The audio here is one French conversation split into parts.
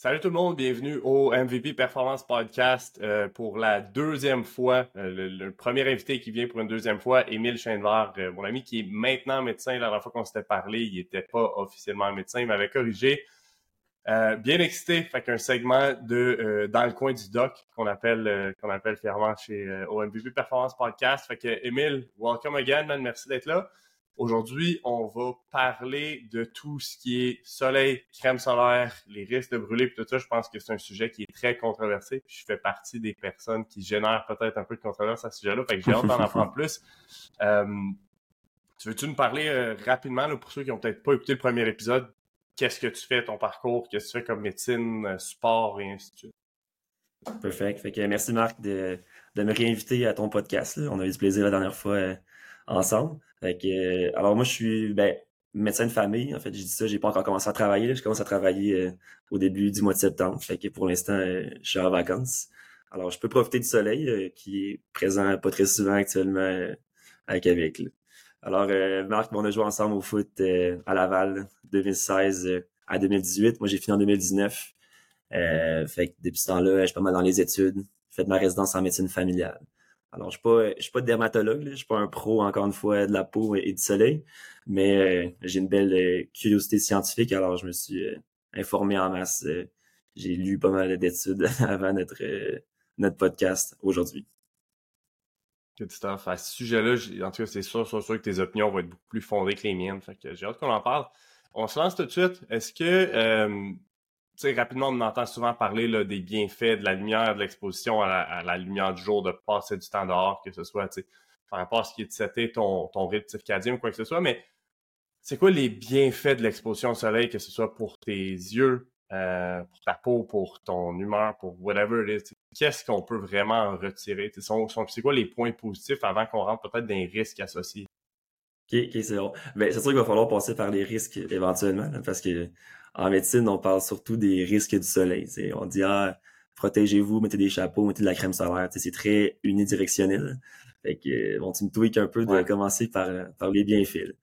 Salut tout le monde, bienvenue au MVP Performance Podcast euh, pour la deuxième fois. Euh, le, premier invité qui vient pour une deuxième fois, Émile Chainevard, euh, mon ami qui est maintenant médecin. La dernière fois qu'on s'était parlé, il n'était pas officiellement médecin, il m'avait corrigé. bien excité, fait qu'un segment de dans le coin du doc qu'on appelle qu'on appelle fièrement chez au MVP Performance Podcast. Fait que Émile, welcome again, man, merci d'être là. Aujourd'hui, on va parler de tout ce qui est soleil, crème solaire, les risques de brûler, puis tout ça. Je pense que c'est un sujet qui est très controversé. Puis je fais partie des personnes qui génèrent peut-être un peu de controverse à ce sujet-là. Fait que j'ai hâte d'en apprendre plus. Euh, tu veux-tu nous parler euh, rapidement, là, pour ceux qui n'ont peut-être pas écouté le premier épisode, qu'est-ce que tu fais, ton parcours, qu'est-ce que tu fais comme médecine, euh, sport et ainsi de suite? Perfect. Fait que merci Marc de, de me réinviter à ton podcast. On a eu du plaisir la dernière fois ensemble. Euh, alors moi, je suis ben, médecin de famille. En fait, j'ai dit ça, j'ai pas encore commencé à travailler. Je commence à travailler euh, au début du mois de septembre. Fait que pour l'instant, euh, je suis en vacances. Alors, je peux profiter du soleil qui est présent pas très souvent actuellement à Québec. Alors, Marc, on a joué ensemble au foot à Laval 2016 à 2018. Moi, j'ai fini en 2019. fait que depuis ce temps-là, je suis pas mal dans les études. J'ai fait ma résidence en médecine familiale. Alors, je suis pas, je suis pas dermatologue, là. je suis pas un pro, encore une fois, de la peau et, du soleil, mais euh, j'ai une belle euh, curiosité scientifique, alors je me suis euh, informé en masse. j'ai lu pas mal d'études avant notre, notre podcast aujourd'hui. Good stuff. À ce sujet-là, en tout cas, c'est sûr, sûr, sûr que tes opinions vont être beaucoup plus fondées que les miennes. Fait que j'ai hâte qu'on en parle. On se lance tout de suite. Est-ce que sais, rapidement, on entend souvent parler des bienfaits de la lumière, de l'exposition à, la, lumière du jour, de passer du temps dehors, que ce soit, par rapport à ce qui est de setter ton, ton rythme circadien ou quoi que ce soit, mais c'est quoi les bienfaits de l'exposition au soleil, que ce soit pour tes yeux, euh, pour ta peau, pour ton humeur, pour whatever it is? Qu'est-ce qu'on peut vraiment en retirer? C'est quoi les points positifs avant qu'on rentre peut-être dans les risques associés? Ok, ok, c'est bon. Ben, c'est sûr qu'il va falloir passer par les risques éventuellement, parce que en médecine, on parle surtout des risques du soleil. On dit ah, protégez-vous, mettez des chapeaux, mettez de la crème solaire. C'est très unidirectionnel. Fait que bon, tu me tweaks un peu de commencer par, par les bienfaits.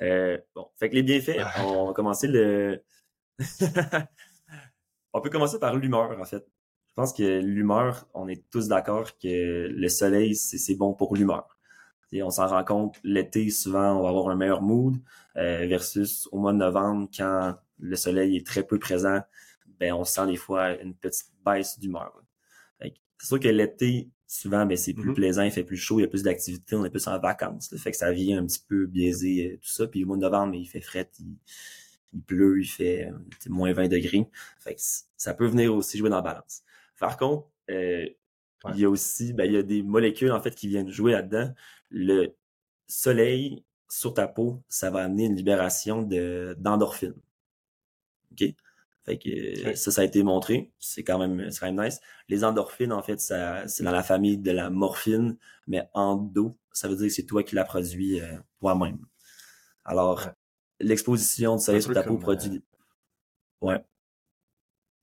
Euh, bon, fait que les bienfaits, on va commencer le. on peut commencer par l'humeur, en fait. Je pense que l'humeur, on est tous d'accord que le soleil, c'est bon pour l'humeur. on s'en rend compte, l'été, souvent, on va avoir un meilleur mood euh, versus au mois de novembre, quand le soleil est très peu présent, ben on sent des fois une petite baisse d'humeur. C'est sûr que l'été, souvent, ben, c'est plus mm-hmm. plaisant, il fait plus chaud, il y a plus d'activité, on est plus en vacances. Fait que ça vient un petit peu biaiser euh, tout ça. Puis au mois de novembre, il fait frais, il, pleut, il fait euh, moins 20 degrés. Fait que ça peut venir aussi jouer dans la balance. Par contre, euh, il y a aussi, ben, il y a des molécules en fait qui viennent jouer là-dedans. Le soleil sur ta peau, ça va amener une libération d'endorphine. OK? Fait que ça, ça a été montré. C'est quand même, c'est quand même nice. Les endorphines, en fait, ça, c'est dans la famille de la morphine, mais en dos, ça veut dire que c'est toi qui la produis euh, toi-même. Alors, l'exposition du soleil sur ta peau produit. Euh, ouais.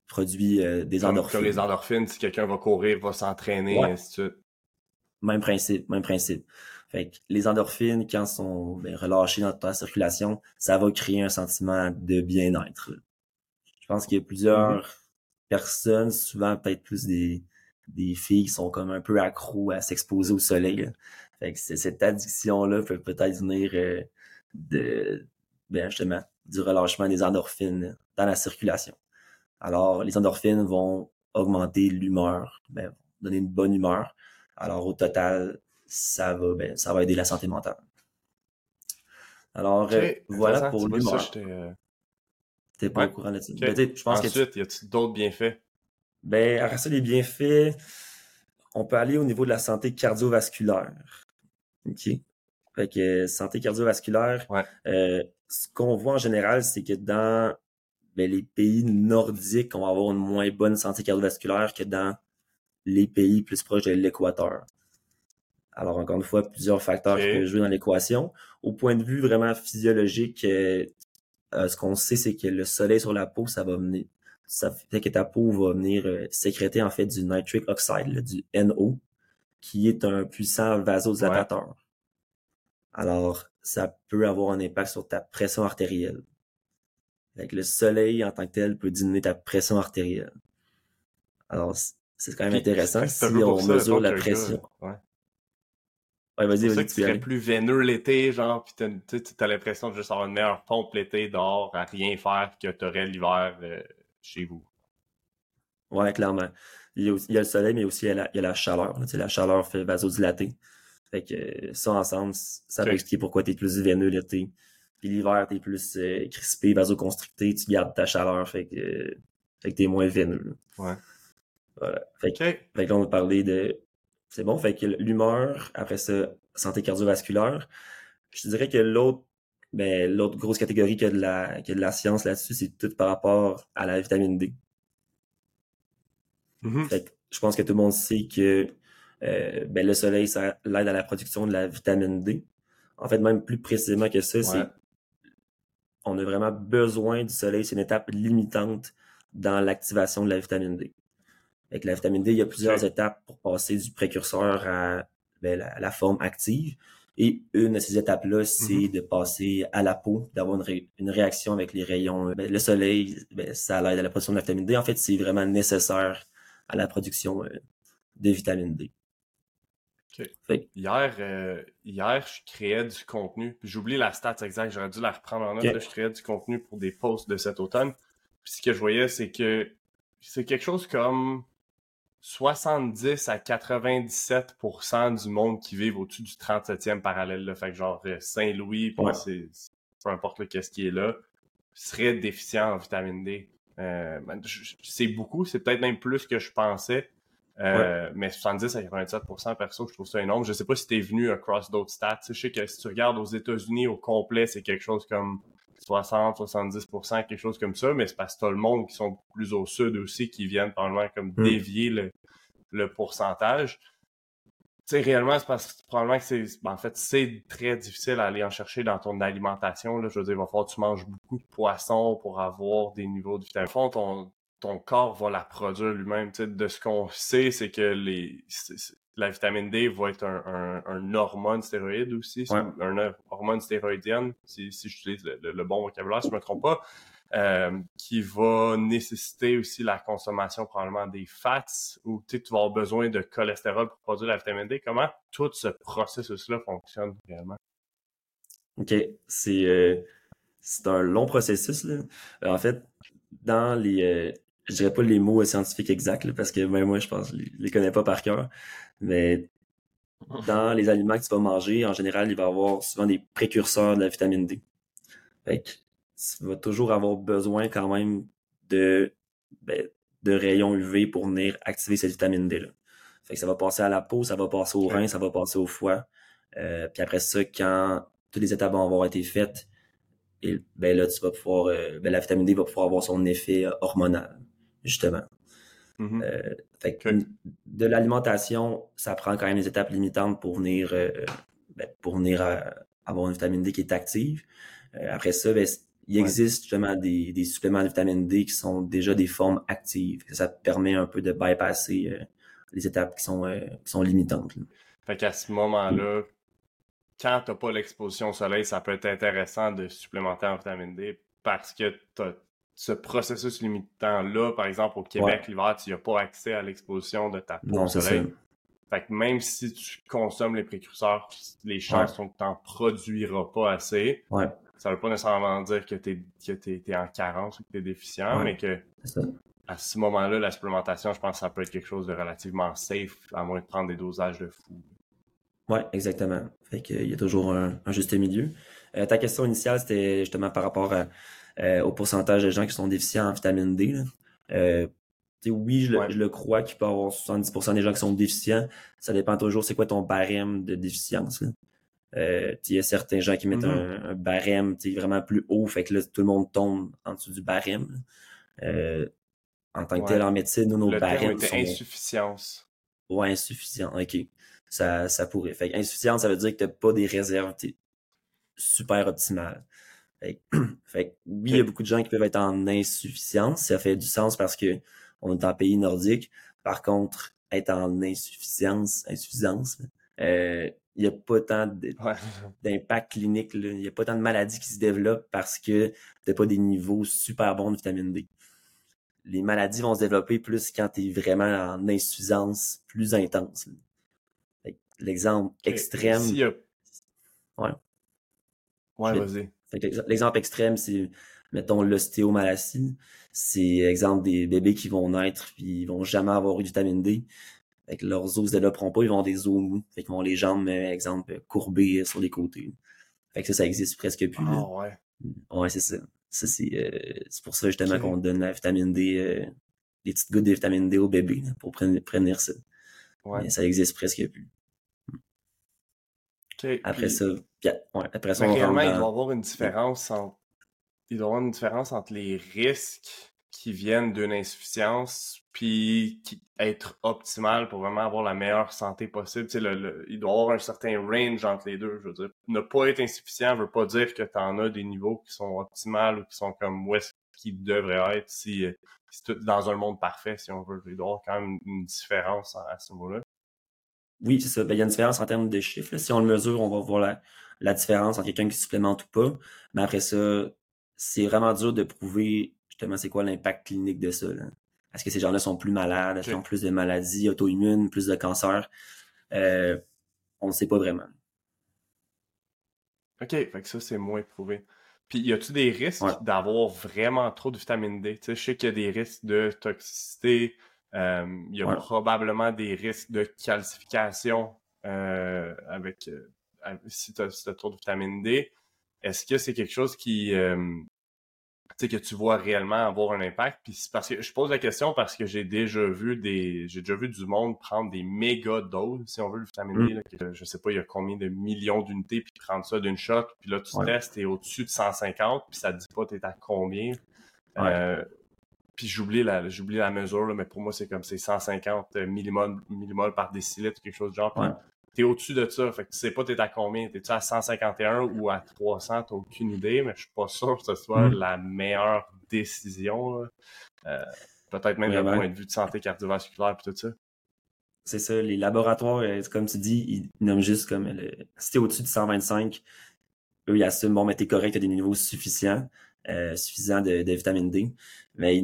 Produit euh, des endorphines. Comme les endorphines, si quelqu'un va courir, va s'entraîner, et ainsi de suite. Même principe, même principe. Fait que les endorphines, quand sont ben, relâchées dans ta circulation, ça va créer un sentiment de bien-être. Je pense qu'il y a plusieurs mm-hmm. personnes, souvent peut-être plus des, des filles qui sont comme un peu accros à s'exposer au soleil. Fait que cette addiction-là peut peut-être venir euh, de ben justement du relâchement des endorphines dans la circulation. Alors, les endorphines vont augmenter l'humeur, ben, donner une bonne humeur. Alors, au total, ça va, ben, ça va aider la santé mentale. Alors, euh, voilà pour l'humeur. T'es pas au courant là-dessus. Ben, je pense Ensuite, y a-t-il d'autres bienfaits? Ben, après ça, les bienfaits, on peut aller au niveau de la santé cardiovasculaire. OK? Fait que santé cardiovasculaire, euh, ce qu'on voit en général, c'est que dans ben, les pays nordiques, on va avoir une moins bonne santé cardiovasculaire que dans les pays plus proches de l'équateur. Alors, encore une fois, plusieurs facteurs qui peuvent jouer dans l'équation. Au point de vue vraiment physiologique, euh, ce qu'on sait, c'est que le soleil sur la peau, ça va venir, ça fait que ta peau va venir euh, sécréter en fait du nitric oxide, du NO, qui est un puissant vasodilatateur. Alors, ça peut avoir un impact sur ta pression artérielle. Le soleil en tant que tel peut diminuer ta pression artérielle. Alors, c'est quand même intéressant si on mesure la pression. ouais. Ouais, vas-y, vas-y, tu serais plus veineux l'été, genre, pis tu as l'impression de juste avoir une meilleure pompe l'été dehors à rien faire que tu aurais l'hiver euh, chez vous. Ouais, clairement. Il y, a, il y, a, le soleil, mais aussi il y a la, il y a la chaleur. La chaleur fait vasodilater. Fait que ça ensemble, ça peut expliquer pourquoi tu es plus veineux l'été. Puis l'hiver, tu es plus euh, crispé, vasoconstricté, tu gardes ta chaleur, fait que, fait que tu es moins veineux. Ouais. Voilà. Fait que, fait que là, on va parler de c'est bon. Fait que l'humeur, après ça, santé cardiovasculaire. Je te dirais que l'autre, ben, l'autre grosse catégorie que de la, que de la science là-dessus, c'est tout par rapport à la vitamine D. Mm-hmm. Fait que je pense que tout le monde sait que euh, ben, le soleil, ça l'aide à la production de la vitamine D. En fait, même plus précisément que ça, c'est on a vraiment besoin du soleil. C'est une étape limitante dans l'activation de la vitamine D. Avec la vitamine D, il y a plusieurs étapes pour passer du précurseur à ben, la, forme active. Et une de ces étapes-là, c'est mm-hmm. de passer à la peau, d'avoir une, réaction avec les rayons. Ben, le soleil, ben, ça aide à la production de la vitamine D. En fait, c'est vraiment nécessaire à la production euh, de vitamine D. Hier, euh, hier, je créais du contenu. J'oublie la stat exacte, j'aurais dû la reprendre en note. je créais du contenu pour des posts de cet automne. Puis ce que je voyais, c'est que c'est quelque chose comme 70 à 97% du monde qui vivent au-dessus du 37e parallèle. Là. Fait que genre euh, Saint-Louis, peu importe qu'est-ce qui est là, serait déficient en vitamine D. Euh, ben, c'est beaucoup, c'est peut-être même plus que je pensais. Euh, mais 70 à 97% perso, je trouve ça énorme. Je sais pas si tu es venu across d'autres stats. Je sais que si tu regardes aux États-Unis au complet, c'est quelque chose comme 60, 70% quelque chose comme ça, mais c'est parce que t'as le monde qui sont plus au sud aussi qui viennent probablement comme hmm. dévier le, le pourcentage. Tu sais, réellement, c'est parce que probablement que c'est. Ben, en fait, c'est très difficile à aller en chercher dans ton alimentation. Là. Je veux dire, il va falloir que tu manges beaucoup de poissons pour avoir des niveaux de vitamine. Au ton, ton corps va la produire lui-même. Tu sais, de ce qu'on sait, c'est que les la vitamine D va être un, un, hormone stéroïde aussi, un hormone stéroïdienne, si, si j'utilise le, bon vocabulaire, si je ne me trompe pas, euh, qui va nécessiter aussi la consommation probablement des fats, ou tu vas avoir besoin de cholestérol pour produire la vitamine D. Comment tout ce processus-là fonctionne réellement? OK, c'est euh, un long processus. Là. En fait, dans les, je dirais pas les mots scientifiques exacts, parce que même moi, je pense, je les connais pas par cœur. Mais dans les aliments que tu vas manger, en général, il va y avoir souvent des précurseurs de la vitamine D. Fait que tu vas toujours avoir besoin quand même de, ben, de rayons UV pour venir activer cette vitamine D-là. Fait que ça va passer à la peau, ça va passer au rein, ça va passer au foie. Euh, puis après ça, quand toutes les étapes vont avoir été faites, ben là, tu vas pouvoir, euh, ben, la vitamine D va pouvoir avoir son effet hormonal justement. Mm-hmm. Euh, fait De l'alimentation, ça prend quand même des étapes limitantes pour venir, euh, ben, pour venir avoir une vitamine D qui est active. Euh, après ça, ben, il existe justement des, des, suppléments de vitamine D qui sont déjà des formes actives. Ça permet un peu de bypasser les étapes qui sont, qui sont limitantes. Fait qu'à ce moment-là, quand tu n'as pas l'exposition au soleil, ça peut être intéressant de supplémenter en vitamine D parce que tu as ce processus limitant-là, par exemple, au Québec, l'hiver, tu n'as pas accès à l'exposition de ta peau au soleil. Fait que même si tu consommes les précurseurs, les chances sont que tu n'en produiras pas assez. Ouais. Ça veut pas nécessairement dire que tu es, en carence ou que tu es déficient, mais que à ce moment-là, la supplémentation, je pense que ça peut être quelque chose de relativement safe, à moins de prendre des dosages de fou. Oui, exactement. Fait qu'il y a toujours un, juste milieu. Euh, ta question initiale, c'était justement par rapport à euh, au pourcentage de gens qui sont déficients en vitamine D. Euh, oui, je le, crois qu'il peut y avoir 70% des gens qui sont déficients. Ça dépend toujours c'est quoi ton barème de déficience. Euh, il y a certains gens qui mettent mm-hmm. un, barème vraiment plus haut, fait que là, tout le monde tombe en dessous du barème. en tant que tel, en médecine, nous, nos barèmes sont... insuffisance. Ouais, insuffisant, ok. Ça, ça pourrait. Fait insuffisance, ça veut dire que t'as pas des réserves super optimales. Fait, oui, il y a beaucoup de gens qui peuvent être en insuffisance. Ça fait du sens parce que on est en pays nordique. Par contre, être en insuffisance, insuffisance, il n'y a pas tant d'impact clinique, il n'y a pas tant de maladies qui se développent parce que tu n'as pas des niveaux super bons de vitamine D. Les maladies vont se développer plus quand tu es vraiment en insuffisance plus intense. L'exemple extrême. Ouais. Ouais, vas-y. L'exemple extrême, c'est, mettons, l'ostéomalacie. C'est, exemple, des bébés qui vont naître puis ils vont jamais avoir eu de vitamine D. Fait que leurs os se développeront pas, ils vont avoir des os mous. Fait qu'ils vont les jambes, exemple, courbées sur les côtés. Fait que ça, ça existe presque plus. Ah ouais. Ouais, c'est ça. ça c'est, euh, pour ça justement qu'on donne la vitamine D, euh, des petites gouttes de vitamine D au bébé pour prévenir ça. Ouais. Mais ça existe presque plus. Après ça, ouais, après ça, on il doit y avoir une différence entre il doit y avoir une différence entre les risques qui viennent d'une insuffisance puis qui, être optimal pour vraiment avoir la meilleure santé possible. Le, il doit y avoir un certain range entre les deux. Je veux dire, ne pas être insuffisant veut pas dire que tu en as des niveaux qui sont optimales ou qui sont comme où est-ce qu'ils devraient être si, si tout dans un monde parfait, si on veut. Il doit y avoir quand même une différence à, ce niveau-là. Oui, c'est ça. Ben, il y a une différence en termes de chiffres. Si on le mesure, on va voir la, la différence entre quelqu'un qui supplémente ou pas. Mais après ça, c'est vraiment dur de prouver justement c'est quoi l'impact clinique de ça. Est-ce que ces gens-là sont plus malades? Est-ce qu'ils ont plus de maladies auto-immunes, plus de cancer? Euh, on ne sait pas vraiment. OK, fait que ça, c'est moins prouvé. Puis, y a-tu des risques d'avoir vraiment trop de vitamine D? Tu sais, je sais qu'il y a des risques de toxicité. Euh, il y a probablement des risques de calcification euh, avec si tu as, trop de vitamine D. Est-ce que c'est quelque chose qui, que tu vois réellement avoir un impact? Puis parce que je pose la question parce que j'ai déjà vu des. J'ai déjà vu du monde prendre des méga doses, si on veut, le vitamine D. Mm. Là, je sais pas, il y a combien de millions d'unités, puis prendre ça d'une shot, puis là, tu testes, t'es au-dessus de 150, puis ça te dit pas t'es à combien. Euh, puis j'oublie la, j'oublie la mesure, là, mais pour moi, c'est comme c'est 150 millimoles, millimoles par décilitre, quelque chose de genre t'es au-dessus de ça. Fait que tu sais pas t'es à combien. T'es-tu à 151 ou à 300? T'as aucune idée, mais je suis pas sûr que ce soit mm. la meilleure décision. Euh, peut-être même d'un point de vue de santé cardiovasculaire et tout ça. C'est ça, les laboratoires, euh, comme tu dis, ils nomment juste comme le... si t'es au-dessus de 125, eux, ils assument, bon, mais t'es correct, t'as des niveaux suffisants, euh, suffisants de, de, vitamine D, mais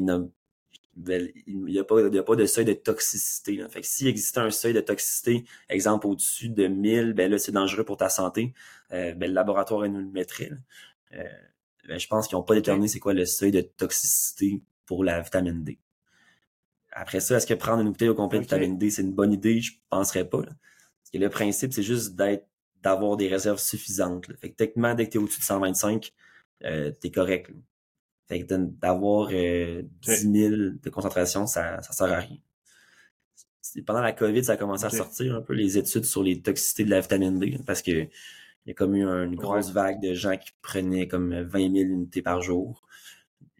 ben, il n'y a, pas, a pas de seuil de toxicité. Là. Fait que s'il existait un seuil de toxicité, exemple au-dessus de 1000, ben là, c'est dangereux pour ta santé. Euh, ben, le laboratoire nous le mettrait. Euh, ben, je pense qu'ils n'ont pas déterminé c'est quoi le seuil de toxicité pour la vitamine D. Après ça, est-ce que prendre une bouteille au complet de vitamine D, c'est une bonne idée? Je penserais pas. Parce que le principe, c'est juste d'être d'avoir des réserves suffisantes. Fait que techniquement, dès que tu es au-dessus de 125, euh, tu es correct. Fait que d'avoir euh, 10 000 de concentration, ça, ça sert à rien. Pendant la COVID, ça a commencé à sortir un peu les études sur les toxicités de la vitamine D, parce que il y a comme eu une grosse vague de gens qui prenaient comme 20 000 unités par jour.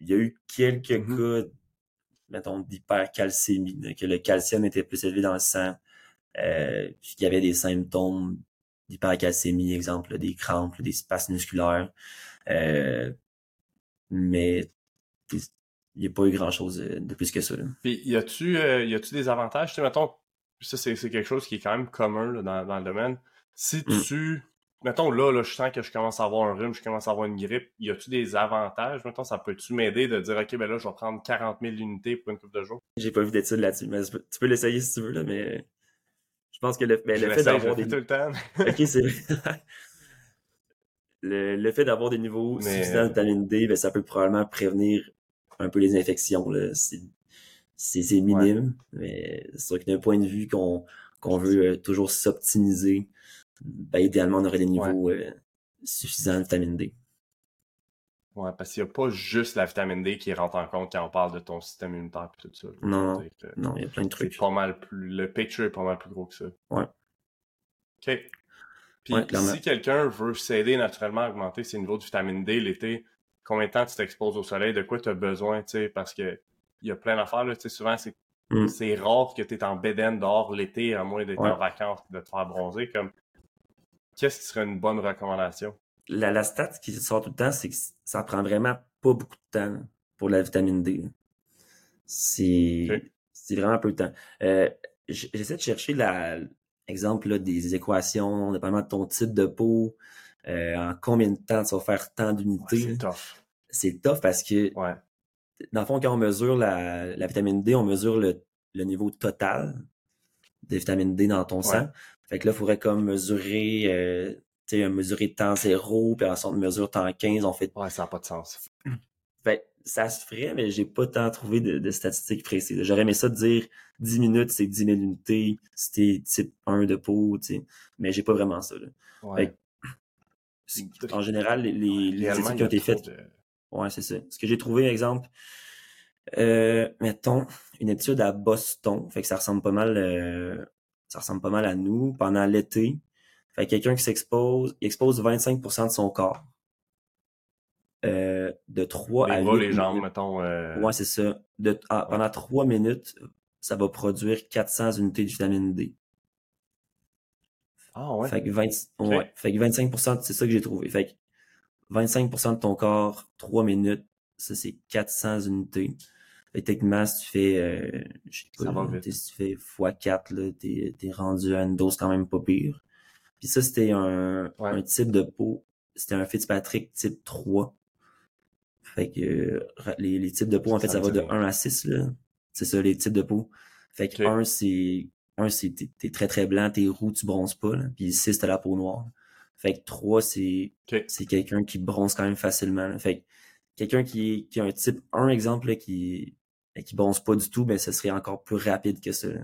Il y a eu quelques mm-hmm. cas, mettons, d'hypercalcémie, que le calcium était plus élevé dans le sang, euh, puis qu'il y avait des symptômes d'hypercalcémie, exemple, des crampes, des spasmes musculaires. Euh, mais il n'y a pas eu grand-chose de plus que ça. Puis, y a-tu euh, des avantages? Tu sais, mettons, ça, c'est, quelque chose qui est quand même commun dans, dans, le domaine. Si mm. tu... Mettons, là, là, je sens que je commence à avoir un rhume, je commence à avoir une grippe. Y a-tu des avantages? Mettons, ça peut-tu m'aider de dire, OK, ben là, je vais prendre 40 000 unités pour une coupe de jours? J'ai pas vu d'études là-dessus, mais tu peux l'essayer si tu veux, là, mais je pense que le, ben, le fait d'avoir des... tout le temps. OK, c'est le, fait d'avoir des niveaux suffisants de vitamine D, ben, ça peut probablement prévenir un peu les infections. C'est minime, mais c'est sûr que d'un point de vue qu'on qu'on veut euh, toujours s'optimiser, ben, idéalement, on aurait des niveaux euh, suffisants de vitamine D. Ouais, parce qu'il n'y a pas juste la vitamine D qui rentre en compte quand on parle de ton système immunitaire et tout ça. Non, non, il y a plein de trucs. Pas mal plus, le picture est pas mal plus gros que ça. Ouais. OK. Puis si quelqu'un veut s'aider naturellement à augmenter ses niveaux de vitamine D l'été, combien de temps tu t'exposes au soleil, de quoi tu as besoin, tu sais, parce que il y a plein d'affaires, tu sais, souvent c'est mm. c'est rare que tu es en bédaine dehors l'été, à moins d'être en vacances de te faire bronzer. Comme qu'est-ce qui serait une bonne recommandation? La, la stat qui sort tout le temps, c'est que ça prend vraiment pas beaucoup de temps pour la vitamine D. C'est c'est vraiment peu de temps. Euh, j'essaie de chercher la, exemple, là, des équations, dépendamment de ton type de peau, euh, en combien de temps tu vas faire tant d'unités. c'est tough. C'est tough parce que, Ouais. dans le fond, quand on mesure la, la vitamine D, on mesure le, le niveau total de vitamine D dans ton sang. Fait que là, il faudrait comme mesurer, euh, tu sais, mesurer temps zéro, puis ensuite on mesure temps 15, on fait Ouais, ça n'a pas de sens. Ça se ferait, mais j'ai pas tant trouvé de, de statistiques précises. J'aurais aimé ça de dire 10 minutes, c'est 10 000 unités, c'était type 1 de peau, tu sais. Mais j'ai pas vraiment ça, là. Ouais. Fait En général, les, les, études qui ont été faites, de- ouais, c'est ça. Ce que j'ai trouvé, exemple, euh, mettons, une étude à Boston, fait que ça ressemble pas mal, euh, ça ressemble pas mal à nous, pendant l'été. Fait que quelqu'un qui s'expose, il expose 25% de son corps. Euh, de 3 à Les 8 bras, les jambes, minutes. mettons. euh, Ouais, c'est ça. De, ah, Pendant trois minutes, ça va produire 400 unités de vitamine D. Ah ouais. Fait que 20, ouais, fait que 25%, c'est ça que j'ai trouvé. Fait que 25% de ton corps, 3 minutes, ça c'est 400 unités. Fait que techniquement, si tu fais, euh, je sais pas, là, si tu fais x4, là, t'es, t'es rendu à une dose quand même pas pire. Puis ça, c'était un, Ouais. un type de peau, c'était un Fitzpatrick type 3. Fait que euh, les, les types de peau, en fait, Ça va de rien. 1 à 6, là. C'est ça, les types de peau. Fait que Ok. 1, c'est, 1, c'est, t'es, t'es très très blanc, t'es roux, tu bronzes pas, là. Puis 6, t'as la peau noire. Fait que 3, c'est, c'est quelqu'un qui bronze quand même facilement, là. Fait que quelqu'un qui, qui a un type 1 exemple, là, qui, qui bronze pas du tout, ben, ce serait encore plus rapide que ça, là.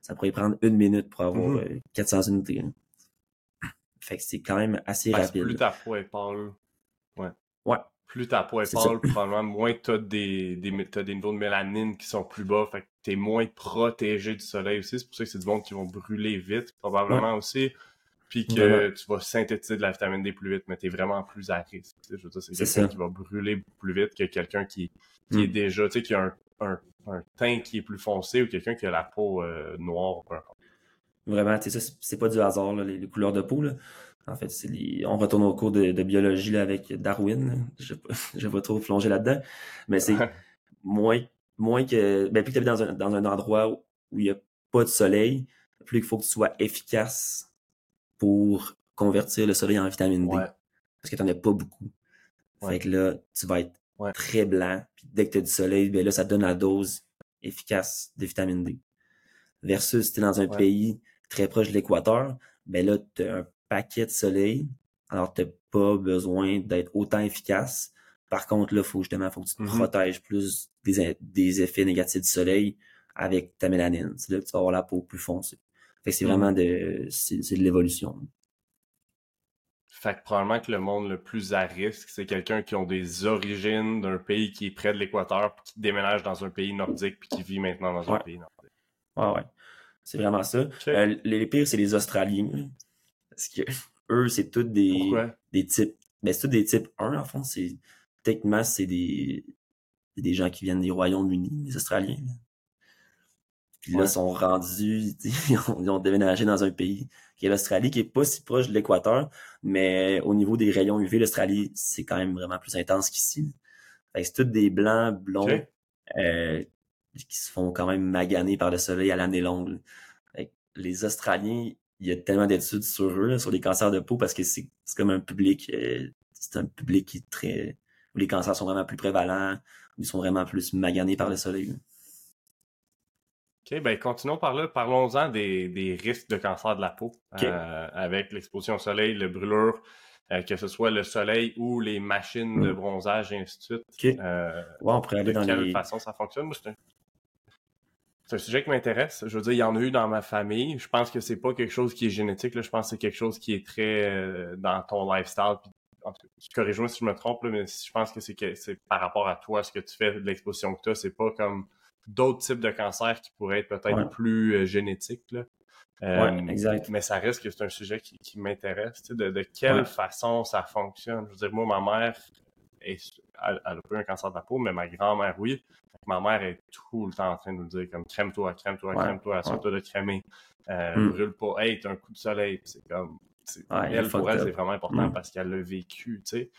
Ça pourrait prendre une minute pour avoir Mhm. euh, 400 unités, là. Fait que c'est quand même assez rapide. plus ta peau est pâle, Ouais. Plus ta peau est pâle, probablement moins t'as des, des, niveaux de mélanine qui sont plus bas, fait que t'es moins protégé du soleil aussi. C'est pour ça que c'est du monde qui vont brûler vite, probablement aussi. Puis que tu vas synthétiser de la vitamine D plus vite, mais t'es vraiment plus à risque. tu. Je veux dire, c'est quelqu'un ça. qui va brûler plus vite que quelqu'un qui, qui Mm. est déjà, tu sais, qui a un, un, un teint qui est plus foncé ou quelqu'un qui a la peau euh, noire. peu importe. Vraiment, tu sais, c'est- c'est pas du hasard, là, les, les couleurs de peau, là. En fait, c'est les- on retourne au cours de, de biologie, là, avec Darwin. Je vais pas, je vais pas trop plonger là-dedans. Mais c'est moins, moins que, ben, plus que t'habites dans un, dans un endroit où il y a pas de soleil, plus il faut que tu sois efficace pour convertir le soleil en vitamine D. Ouais. Parce que t'en as pas beaucoup. Ouais. Fait que là, tu vas être Ouais. très blanc. Puis dès que tu as du soleil, ben là, ça te donne la dose efficace de vitamine D. Versus si tu es dans un pays très proche de l'équateur, ben là, tu as un paquet de soleil. Alors, tu pas besoin d'être autant efficace. Par contre, là, faut justement, faut que tu te Mhm. protèges plus des, des effets négatifs du soleil avec ta mélanine. C'est là que tu vas avoir la peau plus foncée. Fait que c'est Mhm. vraiment de, c'est de l'évolution. Fait que probablement que le monde le plus à risque, c'est quelqu'un qui a des origines d'un pays qui est près de l'équateur, puis qui déménage dans un pays nordique, puis qui vit maintenant dans un pays nordique. Ouais, ouais. C'est vraiment ça. Euh, les pires, c'est les Australiens. Parce que eux, c'est tous des, Pourquoi? des types. Ben, c'est tous des types 1, en fond. C'est, techniquement, c'est des, des gens qui viennent des Royaumes-Unis, les Australiens. là. Puis là, ils sont rendus, ils ont, ils ont déménagé dans un pays qui est l'Australie, qui est pas si proche de l'équateur, mais au niveau des rayons UV, l'Australie, c'est quand même vraiment plus intense qu'ici. là. Fait que c'est tous des blancs, blonds, euh, qui se font quand même maganer par le soleil à l'année longue. là. Fait que les Australiens, il y a tellement d'études sur eux, là, sur les cancers de peau, parce que c'est comme un public, euh, c'est un public qui est très, où les cancers sont vraiment plus prévalents, où ils sont vraiment plus maganés par le soleil. là. OK, ben continuons par là. Parlons-en des, des risques de cancer de la peau euh, avec l'exposition au soleil, le brûlure, euh, que ce soit le soleil ou les machines de Mm. bronzage et ainsi de suite. Ok. Euh, Ouais, on pourrait aller de dans quelle les. façon ça fonctionne? Moi, c'est un... sujet qui m'intéresse. Je veux dire, il y en a eu dans ma famille. Je pense que c'est pas quelque chose qui est génétique. Là. Je pense que c'est quelque chose qui est très euh, dans ton lifestyle. Puis, en tout cas, corrige-moi si je me trompe, là, mais je pense que c'est que c'est par rapport à toi, ce que tu fais, de l'exposition que tu as. C'est pas comme d'autres types de cancers qui pourraient être peut-être Ouais. plus euh, génétiques. Là. Euh, Ouais, exact. Mais ça reste que c'est un sujet qui, qui m'intéresse. tu sais, De, de quelle Ouais. façon ça fonctionne. Je veux dire, moi, ma mère, est- elle, elle a pas eu un cancer de la peau, mais ma grand-mère, oui. Ma mère est tout le temps en train de nous dire comme crème-toi, crème-toi, Ouais, crème-toi, assure-toi de crémer. Euh, Mm. Brûle pas. Hey, t'as un coup de soleil. C'est comme. Ouais, elle, pour elle, c'est vraiment important Mm. parce qu'elle l'a vécu, tu sais.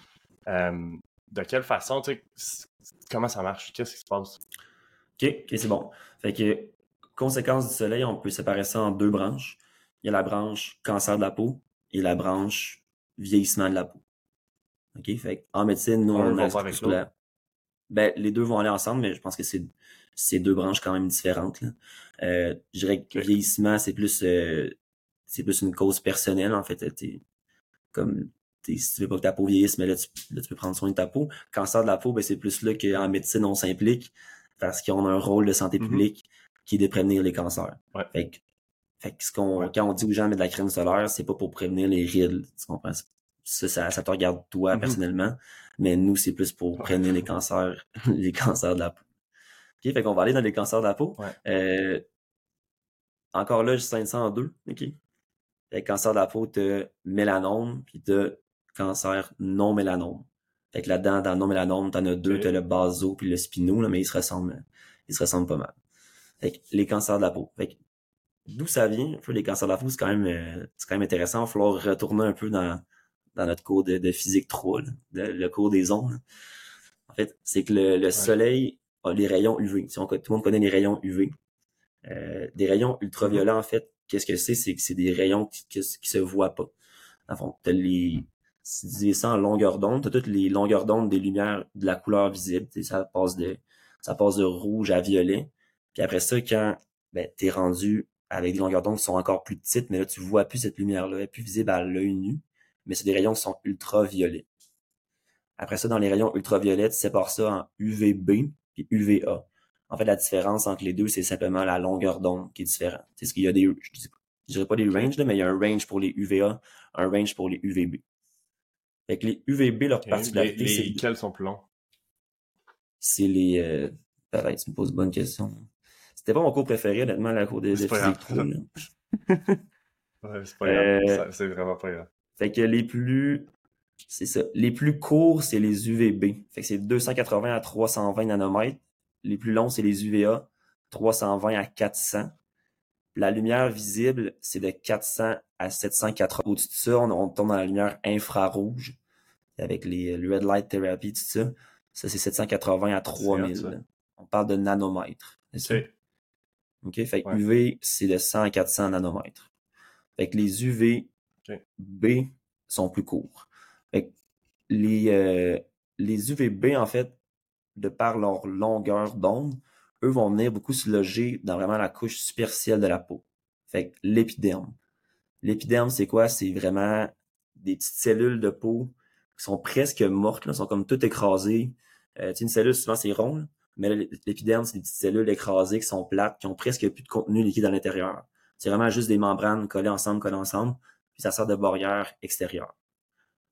Euh, de quelle façon, tu sais, comment ça marche? Qu'est-ce qui se passe? OK, OK, c'est bon. Fait que, conséquence du soleil, on peut séparer ça en deux branches, il y a la branche cancer de la peau et la branche vieillissement de la peau. OK? Fait en médecine, nous, on, a avec Ben, les deux vont aller ensemble, mais je pense que c'est c'est deux branches quand même différentes. Là. Euh, je dirais que vieillissement, c'est plus euh, c'est plus une cause personnelle, en fait. comme si tu veux pas que ta peau vieillisse, mais là tu, là, tu peux prendre soin de ta peau. Cancer de la peau, ben, c'est plus là qu'en médecine, on s'implique parce qu'on a un rôle de santé mm-hmm. publique qui est de prévenir les cancers. Fait que, fait que ce qu'on, quand on dit aux gens de mettre de la crème solaire, c'est pas pour prévenir les rides. Tu comprends? Ça, ça, ça te regarde toi mm-hmm. personnellement. Mais nous, c'est plus pour prévenir les cancers, les cancers de la peau. OK? Fait qu'on va aller dans les cancers de la peau. Euh, encore là, je 502. OK? Fait cancer de la peau, t'as mélanome, puis t'as cancer non mélanome. Fait que là-dedans, dans le non mélanome, t'en as deux, t'as le baso puis le spino, là, mais ils se ressemblent, ils se ressemblent pas mal. Fait que les cancers de la peau. Fait que d'où ça vient, un peu les cancers de la peau, c'est quand même, euh, c'est quand même intéressant. Il va falloir retourner un peu dans, dans notre cours de, de physique 3, le cours des ondes. En fait, c'est que le, soleil a les rayons UV. Si on, tout le monde connaît les rayons UV. Euh, des rayons ultraviolets, en fait, qu'est-ce que c'est? C'est que c'est des rayons qui, qui, se voient pas. En fond, t'as les, si tu dis ça en longueur d'onde, tu as toutes les longueurs d'onde des lumières de la couleur visible. Ça passe de ça passe de rouge à violet. Puis après ça, quand ben, tu es rendu avec des longueurs d'onde qui sont encore plus petites, mais là, tu vois plus cette lumière-là, elle est plus visible à l'œil nu, mais c'est des rayons qui sont ultraviolets. Après ça, dans les rayons ultraviolets, tu sépares ça en UVB et UVA. En fait, la différence entre les deux, c'est simplement la longueur d'onde qui est différente. C'est ce qu'il y a des, je, dirais pas des ranges, mais il y a un range pour les UVA, un range pour les UVB. Fait que les UVB, leur particularité, c'est... Lesquels sont plus longs? C'est les... Euh... Pareil, tu me poses une bonne question. C'était pas mon cours préféré, honnêtement, la cours de, physique 3. ouais, c'est pas grave. Euh, c'est vraiment pas grave. Fait que les plus... C'est ça. Les plus courts, c'est les UVB. Fait que c'est 280 à 320 nanomètres. Les plus longs, c'est les UVA, 320 à 400. La lumière visible, c'est de 400 à 780. Au-dessus de ça, on, tombe dans la lumière infrarouge avec les, le red light therapy, tout ça. Ça, c'est 780 à 3000. On parle de nanomètres. OK? Fait que UV, c'est de 100 à 400 nanomètres. Fait que les UV B sont plus courts. Les, euh, les UVB, en fait, de par leur longueur d'onde, eux vont venir beaucoup se loger dans vraiment la couche superficielle de la peau. Fait que l'épiderme. L'épiderme, c'est quoi? C'est vraiment des petites cellules de peau qui sont presque mortes, là, sont comme toutes écrasées. Euh, une cellule, souvent, c'est rond, mais l'épiderme, c'est des petites cellules écrasées qui sont plates, qui ont presque plus de contenu liquide à l'intérieur. C'est vraiment juste des membranes collées ensemble, collées ensemble, puis ça sert de barrière extérieure.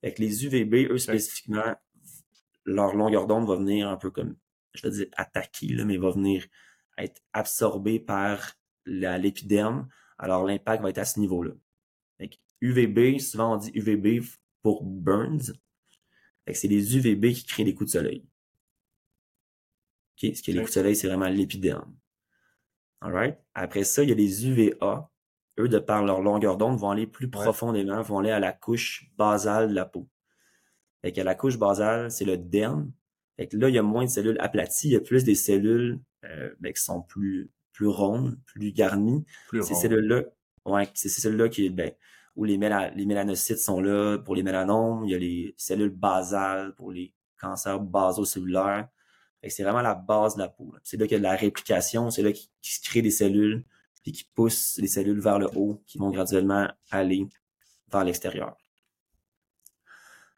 Fait que les UVB, eux, spécifiquement, leur longueur d'onde va venir un peu comme, je veux dire, attaquer, là, mais va venir être absorbé par l'épiderme. Alors, l'impact va être à ce niveau-là. UVB, souvent on dit UVB pour burns. c'est les UVB qui créent des coups de soleil. Ce qui est les coups de soleil, c'est vraiment l'épiderme. Alright? Après ça, il y a les UVA. Eux, de par leur longueur d'onde, vont aller plus profondément, vont aller à la couche basale de la peau. Fait que la couche basale, c'est le derme. Fait que là, il y a moins de cellules aplaties, il y a plus des cellules euh, ben, qui sont plus plus rondes, plus garnies. Plus ces cellules-là, ouais, c'est ces cellules-là qui, ben, où les, les mélanocytes sont là pour les mélanomes, il y a les cellules basales pour les cancers basocellulaires. C'est vraiment la base de la peau. C'est là qu'il y a de la réplication, c'est là qu'il se crée des cellules, puis qui poussent les cellules vers le haut, qui vont graduellement aller vers l'extérieur.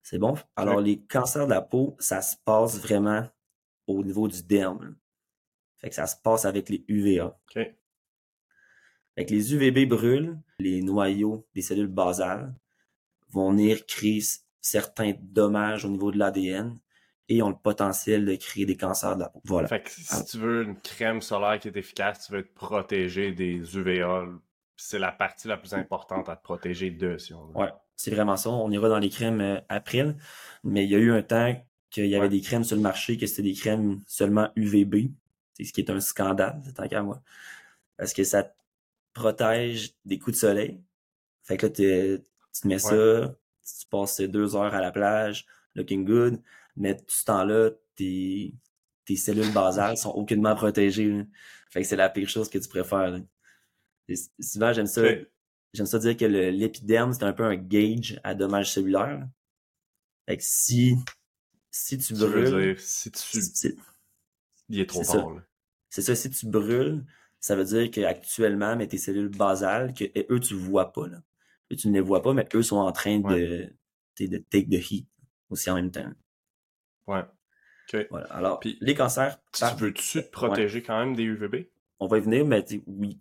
C'est bon? Alors, les cancers de la peau, ça se passe vraiment au niveau du derme. Fait que ça se passe avec les UVA. Fait que les UVB brûlent, les noyaux des cellules basales vont venir créer certains dommages au niveau de l'ADN et ont le potentiel de créer des cancers de la peau. Voilà. Fait que si tu veux une crème solaire qui est efficace, tu veux te protéger des UVA. C'est la partie la plus importante à te protéger de, si on veut. Ouais, c'est vraiment ça. On ira dans les crèmes euh, après. Mais il y a eu un temps qu'il y avait des crèmes sur le marché que c'était des crèmes seulement UVB. C'est ce qui est un scandale, tant qu'à moi. Parce que ça protège des coups de soleil. Fait que là, tu te mets ça, tu passes deux heures à la plage, looking good, mais tout ce temps-là, tes, tes cellules basales sont aucunement protégées. Fait que c'est la pire chose que tu préfères. souvent, j'aime ça. j'aime ça dire que l'épiderme, c'est un peu un gauge à dommages cellulaires. Fait que si, si tu brûles. si tu. Il est trop fort, C'est ça, si tu brûles, ça veut dire qu'actuellement, mais tes cellules basales, que eux, tu ne vois pas, là. Eux, tu ne les vois pas, mais eux sont en train de, de take the heat aussi en même temps. Ouais. OK. Voilà. Alors, Puis, les cancers. Tu veux-tu te protéger quand même des UVB? On va y venir, mais oui.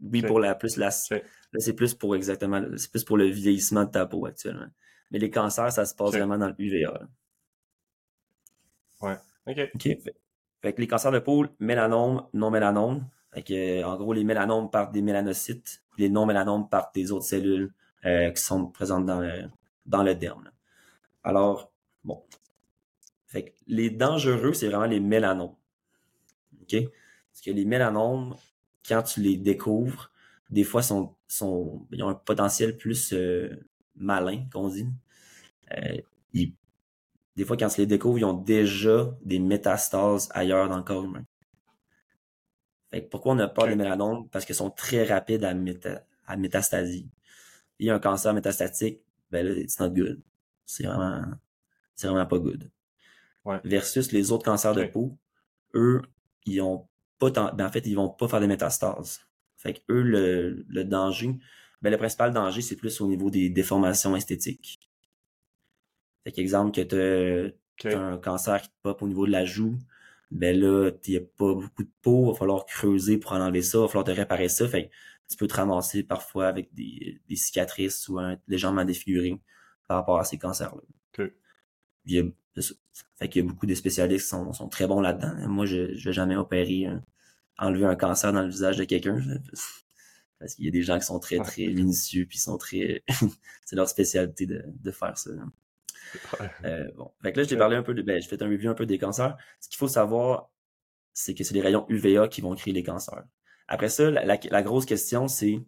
Oui, pour la plus la. Là, c'est plus pour exactement. C'est plus pour le vieillissement de ta peau actuellement. Mais les cancers, ça se passe vraiment dans le UVA. Ouais. OK. OK. Fait, que les cancers de peau, mélanome, non mélanome. Fait que, en gros, les mélanomes partent des mélanocytes, les non mélanomes partent des autres cellules euh, qui sont présentes dans le, dans le derme. Alors, bon. Fait que les dangereux, c'est vraiment les mélanomes. OK? Parce que les mélanomes, quand tu les découvres, des fois, sont, sont, ils ont un potentiel plus euh, malin, qu'on dit. Euh, des fois, quand tu les découvres, ils ont déjà des métastases ailleurs dans le corps humain. Fait que pourquoi on n'a pas des mélanomes? Parce qu'ils sont très rapides à, à métastasie. Il y a un cancer métastatique, ben là, it's not good. C'est vraiment, c'est vraiment pas good. Versus les autres cancers de peau, eux, ils ont pas ben, en fait, ils vont pas faire des métastases. Fait que eux, le, le danger, ben, le principal danger, c'est plus au niveau des déformations esthétiques. Fait qu'exemple que tu as, un cancer qui te pop au niveau de la joue, ben là, il n'y a pas beaucoup de peau, il va falloir creuser pour en enlever ça, il va falloir te réparer ça. Fait que tu peux te ramasser parfois avec des, des cicatrices ou un, légèrement défiguré par rapport à ces cancers-là. Il y a, fait qu'il y a beaucoup de spécialistes qui sont, sont très bons là-dedans. Moi, je ne vais jamais opérer, enlever un cancer dans le visage de quelqu'un. Parce qu'il y a des gens qui sont très, très minutieux, puis sont très. c'est leur spécialité de, de faire ça. Euh, bon. Fait que là, je t'ai parlé un peu de. Ben, je fais un review un peu des cancers. Ce qu'il faut savoir, c'est que c'est les rayons UVA qui vont créer les cancers. Après ça, la, grosse question, c'est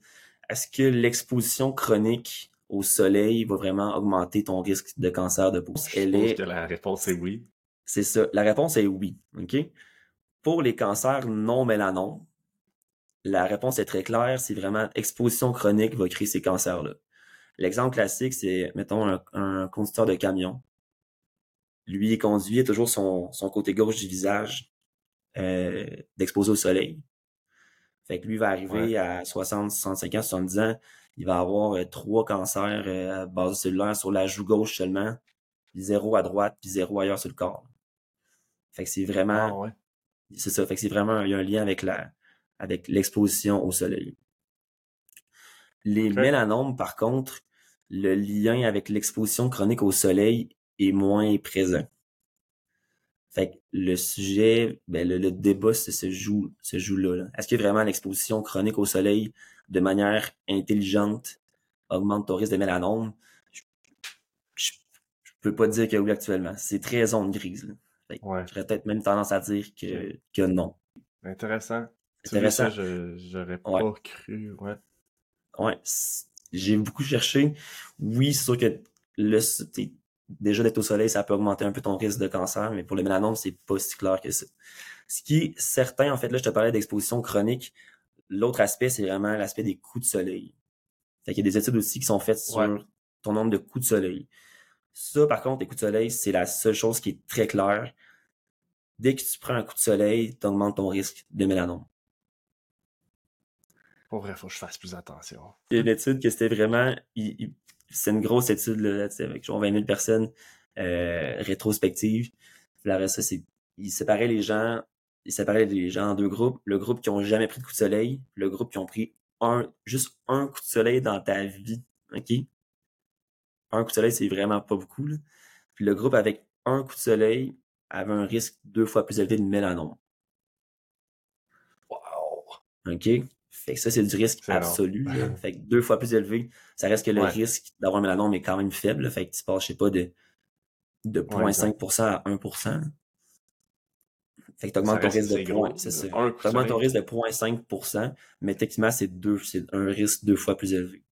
est-ce que l'exposition chronique au soleil va vraiment augmenter ton risque de cancer de peau? Je Elle est... que la réponse est oui. C'est ça. La réponse est oui. OK? Pour les cancers non mélanomes, la réponse est très claire. C'est vraiment exposition chronique va créer ces cancers-là. L'exemple classique, c'est, mettons, un, conducteur de camion. Lui, il conduit toujours son, son côté gauche du visage euh, d'exposer au soleil. Fait que lui va arriver à 60, 65 ans, 70 ans, il va avoir euh, trois cancers euh, à base cellulaire sur la joue gauche seulement, puis zéro à droite, puis zéro ailleurs sur le corps. Fait que c'est vraiment... Ah c'est ça, fait que c'est vraiment, il y a un lien avec la avec l'exposition au soleil. Les mélanomes, par contre, le lien avec l'exposition chronique au soleil est moins présent. Fait que le sujet, ben le, débat se, joue, se joue là. Est-ce que vraiment l'exposition chronique au soleil de manière intelligente augmente ton risque de mélanome? Je, peux pas dire que oui actuellement. C'est très zone grise. J'aurais peut-être même tendance à dire que, que non. Intéressant. Intéressant. Ça, j'aurais pas cru, ouais. Ouais, j'ai beaucoup cherché. Oui, c'est sûr que le, déjà d'être au soleil, ça peut augmenter un peu ton risque de cancer, mais pour le mélanome, c'est pas si clair que ça. Ce qui est certain, en fait, là, je te parlais d'exposition chronique. L'autre aspect, c'est vraiment l'aspect des coups de soleil. Fait qu'il y a des études aussi qui sont faites sur ton nombre de coups de soleil. Ça, par contre, les coups de soleil, c'est la seule chose qui est très claire. Dès que tu prends un coup de soleil, tu augmentes ton risque de mélanome. Pour vrai, faut que je fasse plus attention. Il y a une étude que c'était vraiment. C'est une grosse étude là, avec genre 20 000 personnes euh, rétrospectives. La ça, c'est. Ils séparaient les gens. Ils séparaient les gens en deux groupes. Le groupe qui ont jamais pris de coup de soleil, le groupe qui ont pris un, juste un coup de soleil dans ta vie. OK? Un coup de soleil, c'est vraiment pas beaucoup. Là. Puis le groupe avec un coup de soleil avait un risque deux fois plus élevé de mélanome. Wow! OK? Fait que ça, c'est du risque absolu. Fait que deux fois plus élevé, ça reste que le risque d'avoir un mélanome est quand même faible. Fait que tu passes, je sais pas, de, de 0.5% à 1%. Fait que tu augmentes ton risque de ton risque de 0.5%, mais techniquement, c'est deux, c'est un risque deux fois plus élevé.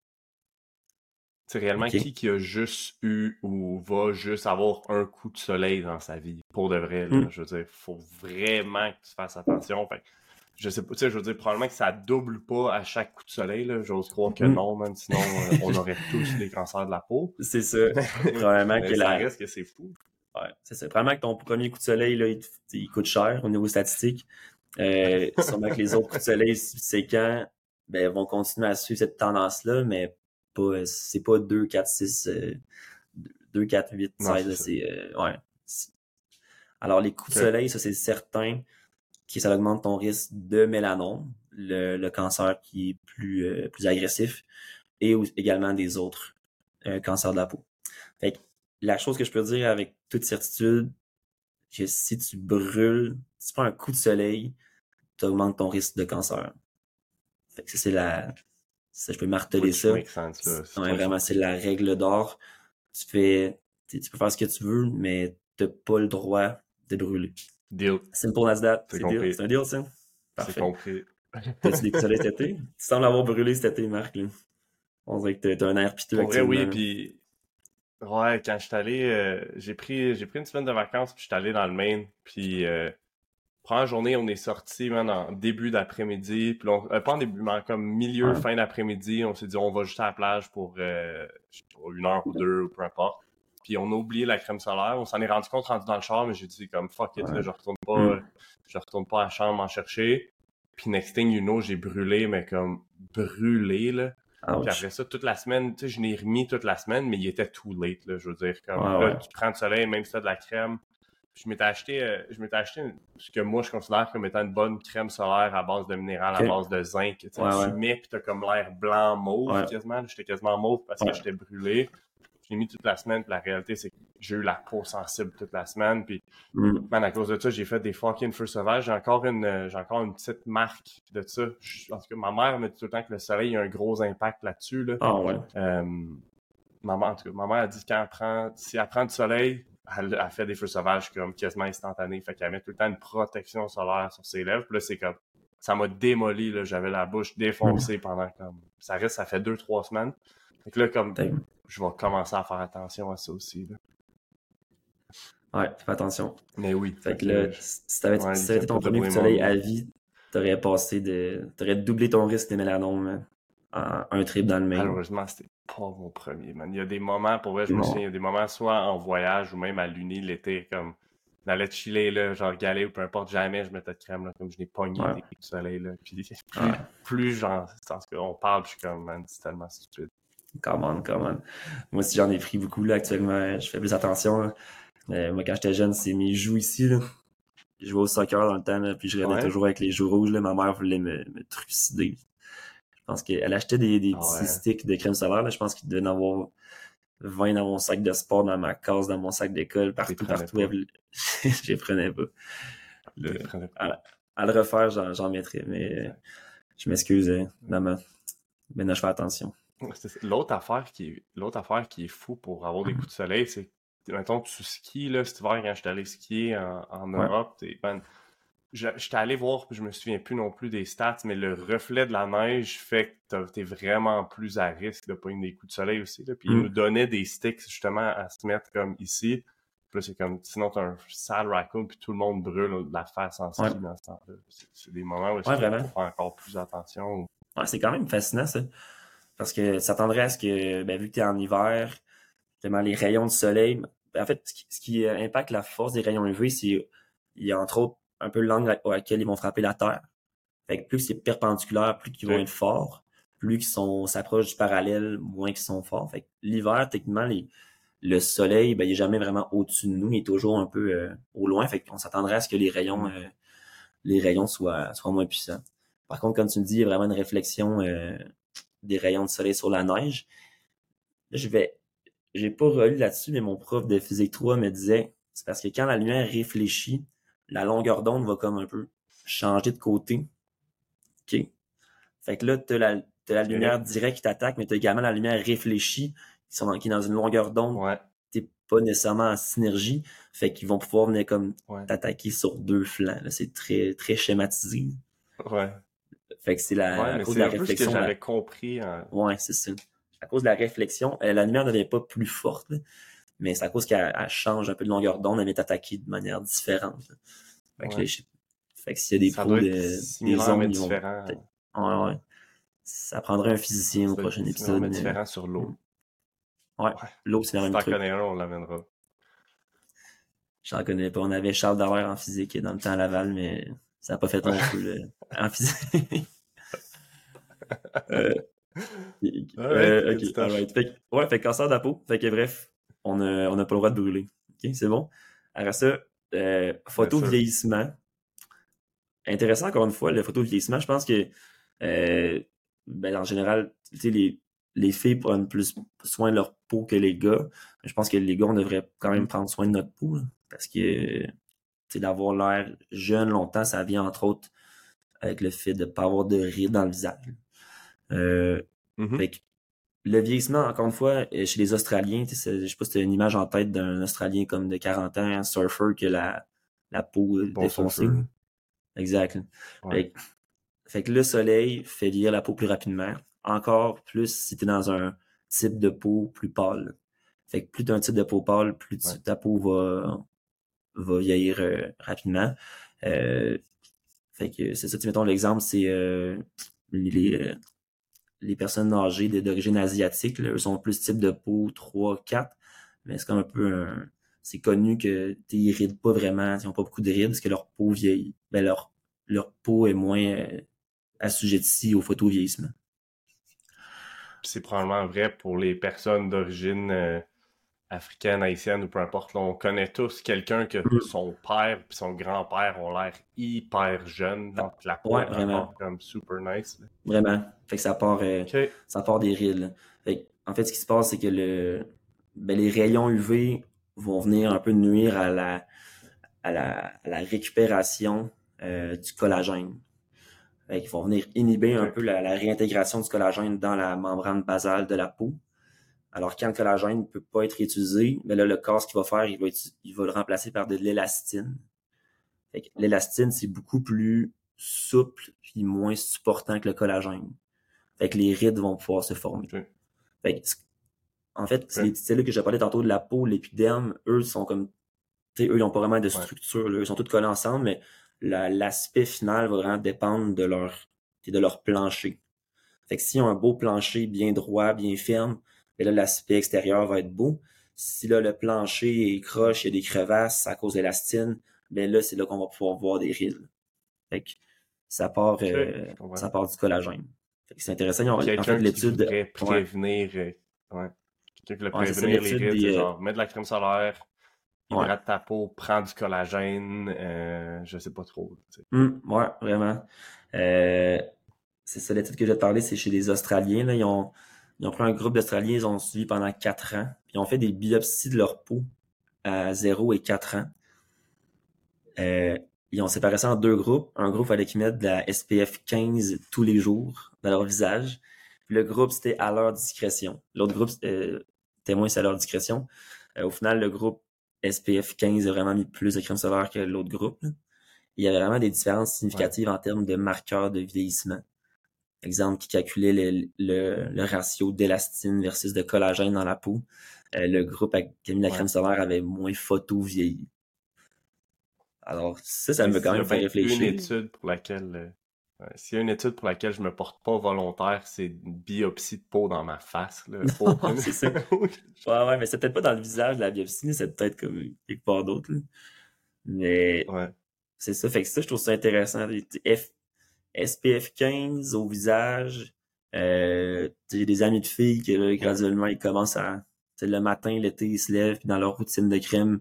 C'est réellement qui qui a juste eu ou va juste avoir un coup de soleil dans sa vie, pour de vrai. Là, hmm. Je veux dire, il faut vraiment que tu fasses attention. Fait je sais pas, tu sais, je veux dire, probablement que ça double pas à chaque coup de soleil, là. J'ose croire que Mhm. non, man. Sinon, euh, on aurait tous des cancers de la peau. C'est ça. Probablement que ça la... reste que c'est fou. Ouais, c'est ça. Probablement que ton premier coup de soleil, là, il, te- il coûte cher au niveau statistique. Euh, sûrement que les autres coups de soleil séquents ben, vont continuer à suivre cette tendance-là, mais pas, c'est pas 2, 4, 6, euh, 2, 4, 8, Non, 16. là, c'est ça. C'est, euh, ouais. Alors, les coups de soleil, ça, c'est certain que ça augmente ton risque de mélanome, le, le cancer qui est plus, euh, plus agressif, et également des autres euh, cancers de la peau. Fait que la chose que je peux dire avec toute certitude, que si tu brûles, si tu prends un coup de soleil, tu augmentes ton risque de cancer. Fait que ça, c'est la. Ça, je peux marteler Which ça. sense, là. Ouais, vraiment, c'est la règle d'or. Tu fais. Tu peux faire ce que tu veux, mais t'as pas le droit de brûler. Deal. Simple as that. C'est deal. un deal, ça? C'est compris. T'as-tu soleil cet été? Tu sembles avoir brûlé cet été, Marc. Là. On dirait que t'as- un air piteux Pour vrai, oui, puis ouais, quand je suis allé, euh, j'ai pris j'ai pris une semaine de vacances, puis je suis allé dans le Maine, puis euh, première journée, on est sorti en début d'après-midi, puis on- euh, pas en début, mais en comme milieu, Ouais. fin d'après-midi, on s'est dit on va juste à la plage pour euh, pas, une heure ou deux, ou peu importe. Puis on a oublié la crème solaire, on s'en est rendu compte rendu dans le char, mais j'ai dit comme fuck it, Ouais. là, je retourne pas, Mm. je retourne pas à la chambre en chercher. Puis next thing you know, j'ai brûlé, mais comme brûlé là. Puis après ça, toute la semaine, tu sais, je l'ai remis toute la semaine, mais il était too late, là, je veux dire. Comme, Ouais, là, ouais. tu prends du soleil, même si t'as de la crème. Je m'étais acheté, euh, je m'étais acheté une- ce que moi je considère comme étant une bonne crème solaire à base de minéral, à base de zinc. Tu sais, Ouais, tu mets pis t'as comme l'air blanc mauve quasiment. J'étais quasiment mauve parce que j'étais brûlé. L'ai mis toute la semaine, puis la réalité c'est que j'ai eu la peau sensible toute la semaine. Puis Mm. Man, à cause de ça, j'ai fait des fucking feux sauvages. J'ai encore une, euh, j'ai encore une petite marque de ça. Je- en tout cas, ma mère me dit tout le temps que le soleil a un gros impact là-dessus. Là. Ah ouais. Euh, ma mère, en tout cas, ma mère a dit que quand elle prend, si elle prend du soleil, elle, elle fait des feux sauvages comme quasiment instantanés. Fait qu'elle met tout le temps une protection solaire sur ses lèvres. Puis là, c'est comme, ça m'a démoli, là. J'avais la bouche défoncée pendant comme, ça reste, ça fait deux, trois semaines. Fait que là, comme, Damn. Je vais commencer à faire attention à ça aussi, là. Ouais, fais attention. Mais oui. Fait que là, si t'avais ouais, si ton pas premier coup de soleil à vie, t'aurais passé de. T'aurais doublé ton risque de mélanome en un trip dans le Maine. Malheureusement, c'était pas mon premier, man. Il y a des moments, pour vrai, je me souviens, il y a des moments, soit en voyage ou même à l'Uni l'été, comme, on allait chiller, là, genre galer ou peu importe, jamais je mettais de crème, là, comme je n'ai pogné Ouais. des coups de soleil, là. Puis plus, Ouais. plus genre, en cas, on parle, je suis comme, man, c'est tellement stupide. Come on, come on. Moi aussi, j'en ai pris beaucoup, là, actuellement. Je fais plus attention, là. Euh, moi, quand j'étais jeune, c'est mes joues ici, là. Je jouais au soccer dans le temps, là, puis je regardais Ouais. toujours avec les joues rouges, là. Ma mère voulait me, me trucider. Je pense qu'elle achetait des, des Ah petits ouais. sticks de crème solaire, là. Je pense qu'il devait en avoir 20 dans mon sac de sport, dans ma case, dans mon sac d'école, partout, partout. Elle- Je les prenais pas. Le- à le refaire, j'en, mettrais, mais je m'excuse, euh, maman. Maintenant, je fais attention. L'autre affaire qui est, l'autre affaire qui est fou pour avoir des coups de soleil, c'est que, mettons, tu skis, là, cet hiver, quand j'étais allé skier en, en Ouais. Europe, man, je- j'étais allé voir, puis je me souviens plus non plus des stats, mais le reflet de la neige fait que t'es vraiment plus à risque de pogner des coups de soleil aussi, là. Puis ils Mm. nous donnaient des sticks, justement, à se mettre comme ici. Puis là, c'est comme, sinon t'as un sale raccoon, puis tout le monde brûle de la face en ski Ouais. dans ce temps-là. C'est, c'est des moments où il Ouais, faut faire encore plus attention. Ouais, c'est quand même fascinant, ça. Parce que ça tendrait à ce que, ben, vu que tu es en hiver, les rayons de soleil, ben, en fait, ce qui, ce qui, euh, impacte la force des rayons UV, c'est, il y a entre autres un peu l'angle à, laquelle ils vont frapper la Terre. Fait que plus c'est perpendiculaire, plus qu'ils vont être forts, plus qu'ils sont, s'approchent du parallèle, moins qu'ils sont forts. Fait que l'hiver, techniquement, les, le soleil, ben, il est jamais vraiment au-dessus de nous, il est toujours un peu euh, au loin. Fait qu'on s'attendrait à ce que les rayons, euh, les rayons soient, soient moins puissants. Par contre, comme tu me dis, il y a vraiment une réflexion euh, des rayons de soleil sur la neige. Là, je vais, j'ai pas relu là-dessus, mais mon prof de physique 3 me disait, c'est parce que quand la lumière réfléchit, la longueur d'onde va comme un peu changer de côté. OK? Fait que là, t'as la, t'as la lumière directe qui t'attaque, mais t'as également la lumière réfléchie qui, sont dans, qui est dans une longueur d'onde. Ouais, T'es pas nécessairement en synergie. Fait qu'ils vont pouvoir venir comme ouais, t'attaquer sur deux flancs. C'est très, très schématisé. ouais. Fait que c'est la, Ouais, à mais cause de un la peu ce que réflexion. la- j'avais compris. Ouais, c'est ça. À cause de la réflexion, euh, la lumière ne devient pas plus forte, mais c'est à cause qu'elle elle change un peu de longueur d'onde, elle est attaquée de manière différente. Fait que Ouais. Fait que s'il y a des Ça pros doit de, des ondes, ils vont Ouais, ouais. Ça prendrait un physicien au Ça prochain épisode. mais différent sur l'eau. Ouais, l'eau, c'est le Si même t'en truc. connais un, on l'amènera. J'en connais pas. On avait Charles Dallaire en physique dans le temps à Laval, mais ça n'a pas fait long là, en physique. euh, euh, ok, alright. Fait que- ouais, fait cancer de la peau. Fait que bref, on n'a on a pas le droit de brûler. Ok, c'est bon. Après ça, euh, photo vieillissement. Intéressant encore une fois, le photo vieillissement. Je pense que euh, ben, en général, tu sais, les, les filles prennent plus soin de leur peau que les gars. Je pense que les gars, on devrait quand même prendre soin de notre peau. là, parce que d'avoir l'air jeune longtemps, ça vient entre autres avec le fait de ne pas avoir de rides dans le visage. Euh, Mhm. fait que le vieillissement, encore une fois, euh, chez les Australiens, je sais pas si tu as une image en tête d'un Australien comme de 40 ans, un surfer, que la, la peau euh, Bon défoncée. surfer. Exact. Ouais. Fait, que- fait que le soleil fait vieillir la peau plus rapidement. Encore plus si tu es dans un type de peau plus pâle. Fait que plus tu as un type de peau pâle, plus tu- Ouais. ta peau va, va vieillir euh, rapidement. Euh, fait que c'est ça, tu mettons l'exemple, c'est euh, les, euh, les personnes âgées d'origine asiatique, là, eux sont plus type de peau 3, 4, mais c'est comme un peu un... C'est connu que ils rident pas vraiment, ils ont pas beaucoup de rides parce que leur peau vieillit. Ben leur, leur peau est moins euh, assujettie au photovieillissement. C'est probablement vrai pour les personnes d'origine euh, africaine, haïtienne ou peu importe. Là, on connaît tous quelqu'un que Mm. son père et son grand-père ont l'air hyper jeunes. Donc la peau Ouais, est vraiment. comme super nice. Vraiment. Fait que ça part, euh, Ok. ça part des rides. là. Fait que, en fait, ce qui se passe, c'est que le, ben, les rayons UV vont venir un peu nuire à la, à la, à la récupération euh, du collagène. Fait qu'ils vont venir inhiber un peu la, la réintégration du collagène dans la membrane basale de la peau. Alors, quand le collagène ne peut pas être utilisé, ben là, le corps, ce qu'il va faire, il va, uti- il va le remplacer par de l'élastine. Fait que l'élastine, c'est beaucoup plus souple puis moins supportant que le collagène. Fait que les rides vont pouvoir se former. Fait que, en fait, c'est Ouais. les- là que j'ai parlé tantôt de la peau, l'épiderme, eux sont comme, tu sais, eux, ils n'ont pas vraiment de structure, là. ils sont tous collés ensemble, mais la- l'aspect final va vraiment dépendre de leur, de leur plancher. Fait que s'ils ont un beau plancher bien droit, bien ferme, là, l'aspect extérieur va être beau. Si là, le plancher est croche, il y a des crevasses à cause de l'élastine, ben là, c'est là qu'on va pouvoir voir des rides. Fait que ça part, euh, ça part du collagène. C'est intéressant. Ils ont, en fait, l'étude, ouais. prévenir, euh, ouais. Quelqu'un qui Ouais, prévenir les rides, des, euh, genre, mets de la crème solaire, Ouais. hydrate ta peau, prends du collagène, euh, je sais pas trop. Hum, ouais, vraiment. Euh, c'est ça, l'étude que te parler, c'est chez les Australiens. Là. Ils, ont, ils ont pris un groupe d'Australiens, ils ont suivi pendant quatre ans, puis ils ont fait des biopsies de leur peau à 0 et 4 ans. Euh, ils ont séparé ça en deux groupes. Un groupe fallait qu'ils mettent de la SPF 15 tous les jours dans leur visage. Puis le groupe, c'était à leur discrétion. L'autre groupe, euh, témoin, c'est à leur discrétion. Euh, au final, le groupe SPF 15 a vraiment mis plus de crème solaire que l'autre groupe. Il y avait vraiment des différences significatives en termes de marqueurs de vieillissement. Exemple, qui calculait le, le, le ratio d'élastine versus de collagène dans la peau. Euh, le groupe avec- qui a mis la Ouais. crème solaire avait moins photo vieilli. Alors, ça, ça me quand même fait réfléchir. Une étude pour laquelle, euh, s'il y a une étude pour laquelle je me porte pas volontaire, c'est une biopsie de peau dans ma face. Là. C'est ça. Ouais, ouais, mais c'est peut-être pas dans le visage de la biopsie, c'est peut-être comme quelque part d'autre. Mais ouais. c'est ça, fait que ça, je trouve ça intéressant. F- SPF 15 au visage. Euh, j'ai des amis de filles que là, graduellement, ils commencent à. Le matin, l'été, ils se lèvent, puis dans leur routine de crème,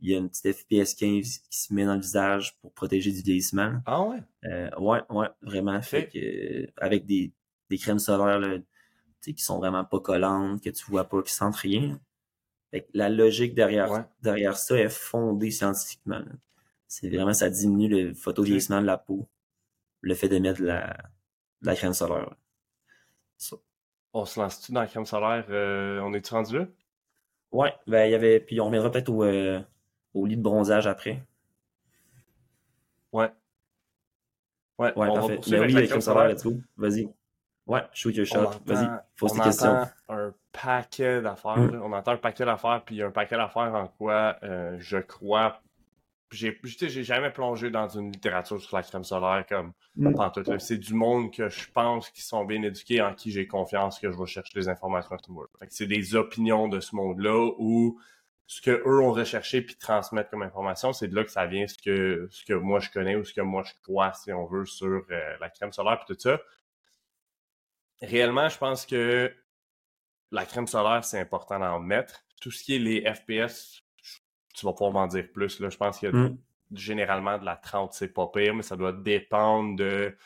il y a une petite FPS 15 qui se met dans le visage pour protéger du vieillissement. Ah ouais? Euh, ouais, ouais, vraiment. Fait que, euh, avec des, des crèmes solaires là, tu sais, qui sont vraiment pas collantes, que tu vois pas, qui sentent rien. Fait que la logique derrière, Ouais. derrière ça est fondée scientifiquement. C'est vraiment, ça diminue le photovieillissement de la peau. Le fait de la, de la crème solaire. Ça. On se lance-tu dans la crème solaire? euh, on est-tu rendu là? Ouais, ben, il y avait, puis on reviendra peut-être au, euh, au lit de bronzage après. Ouais. Ouais, Ouais, on va parfait. poursuivre Ben oui, la crème solaires, solaire. let's go. Vas-y. Ouais, shoot your shot. Vas-y, pose tes questions. un paquet d'affaires. On entend un paquet d'affaires, puis il y a un paquet d'affaires en quoi euh, je crois j'ai j'ai jamais plongé dans une littérature sur la crème solaire comme mm. C'est du monde que je pense qui sont bien éduqués, en qui j'ai confiance que je vais chercher des informations à tout le monde. C'est des opinions de ce monde-là où ce que eux ont recherché puis transmettent comme information, c'est de là que ça vient ce que ce que moi je connais ou ce que moi je crois, si on veut, sur euh, la crème solaire et tout ça. Réellement, je pense que la crème solaire, c'est important d'en mettre. Tout ce qui est les FPS, tu vas pouvoir m'en dire plus. Là. Je pense qu'il y a mm. généralement de la 30, c'est pas pire, mais ça doit dépendre de.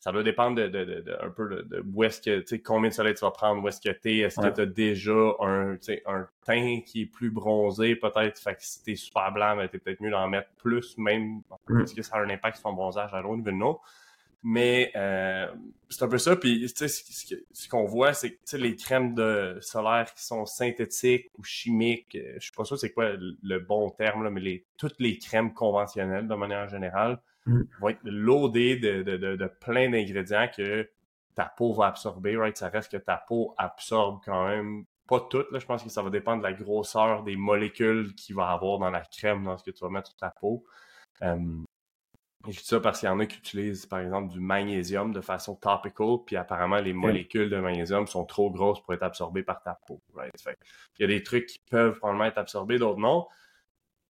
Ça doit dépendre de, de, de, un peu de, où est-ce que, tu sais, combien de soleil tu vas prendre, où est-ce que t'es, est-ce que tu as déjà un, un teint qui est plus bronzé, peut-être, fait que si t'es super blanc, ben, t'es peut-être mieux d'en mettre plus, même, mm. parce que ça a un impact sur ton bronzage à l'eau niveau de mais euh, c'est un peu ça. Puis, tu sais, ce, qu'on voit, c'est que les crèmes de solaire qui sont synthétiques ou chimiques, euh, je sais pas sûr c'est quoi le, bon terme, là, mais les, toutes les crèmes conventionnelles, de manière générale, mm. vont être loadées de, de, de, plein d'ingrédients que ta peau va absorber, right? Ça reste que ta peau absorbe quand même pas toutes, là. Je pense que ça va dépendre de la grosseur des molécules qu'il va avoir dans la crème, dans ce que tu vas mettre sur ta peau. Euh, je dis ça parce qu'il y en a qui utilisent, par exemple, du magnésium de façon topical, puis apparemment, les molécules de magnésium sont trop grosses pour être absorbées par ta peau. il y a des trucs qui peuvent probablement être absorbés, d'autres non.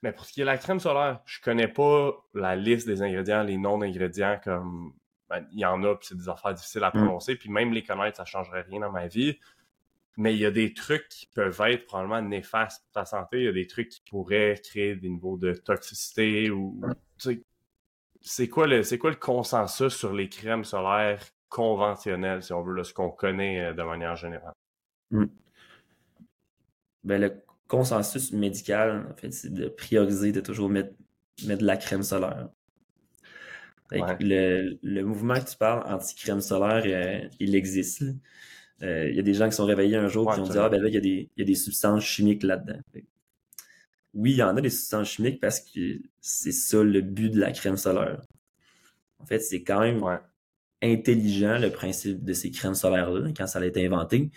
Mais pour ce qui est de la crème solaire, je connais pas la liste des ingrédients, les noms d'ingrédients, comme ben, il y en a, puis c'est des affaires difficiles à mm. prononcer, puis même les connaître, ça changerait rien dans ma vie. Mais il y a des trucs qui peuvent être probablement néfastes pour ta santé. Il y a des trucs qui pourraient créer des niveaux de toxicité ou c'est quoi le c'est quoi le consensus sur les crèmes solaires conventionnelles, si on veut, ce qu'on connaît euh, de manière générale? Hmm. Ben, le consensus médical, en fait, c'est de prioriser de toujours mettre, mettre de la crème solaire. Le, le, mouvement que tu parles, anti-crème solaire, euh, il existe. Euh, il y a des gens qui sont réveillés un jour et qui ont dit Ah ben là, y, il y a des substances chimiques là-dedans oui, il y en a des substances chimiques parce que c'est ça le but de la crème solaire. En fait, c'est quand même intelligent le principe de ces crèmes solaires-là, quand ça a été inventé.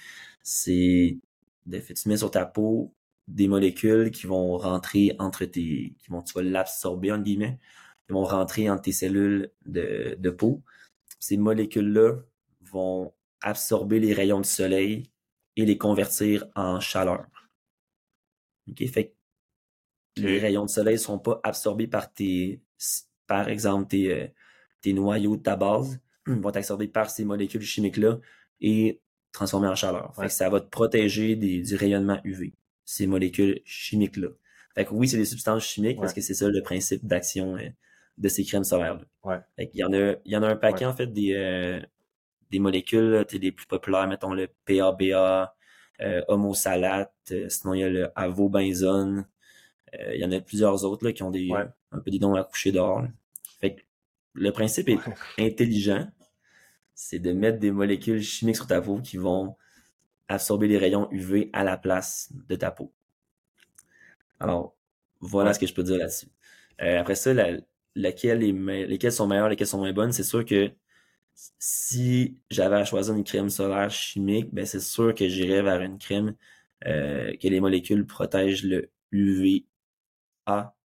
C'est de fait, tu mets sur ta peau des molécules qui vont rentrer entre tes. qui vont, tu vas l'absorber, en guillemets, qui vont rentrer entre tes cellules de, de peau. Ces molécules-là vont absorber les rayons du soleil et les convertir en chaleur. OK? Fait les rayons de soleil ne sont pas absorbés par tes, par exemple, tes, euh, tes noyaux de ta base, Ils vont être absorbés par ces molécules chimiques-là et transformés en chaleur. ça va te protéger du rayonnement UV, ces molécules chimiques-là. Fait que oui, c'est des substances chimiques parce que c'est ça le principe d'action euh, de ces crèmes solaires-là. il y en a, il y en a un paquet, en fait, des, euh, des molécules, les plus populaires, mettons le PABA, euh, homosalate, sinon il y a le avobenzone, il y en a plusieurs autres là, qui ont des, un peu des dons à coucher dehors. Fait le principe est intelligent. C'est de mettre des molécules chimiques sur ta peau qui vont absorber les rayons UV à la place de ta peau. Alors, voilà ce que je peux dire là-dessus. Euh, après ça, la, laquelle est lesquelles sont meilleures, lesquelles sont moins bonnes, c'est sûr que si j'avais à choisir une crème solaire chimique, ben c'est sûr que j'irais vers une crème euh, que les molécules protègent le UV a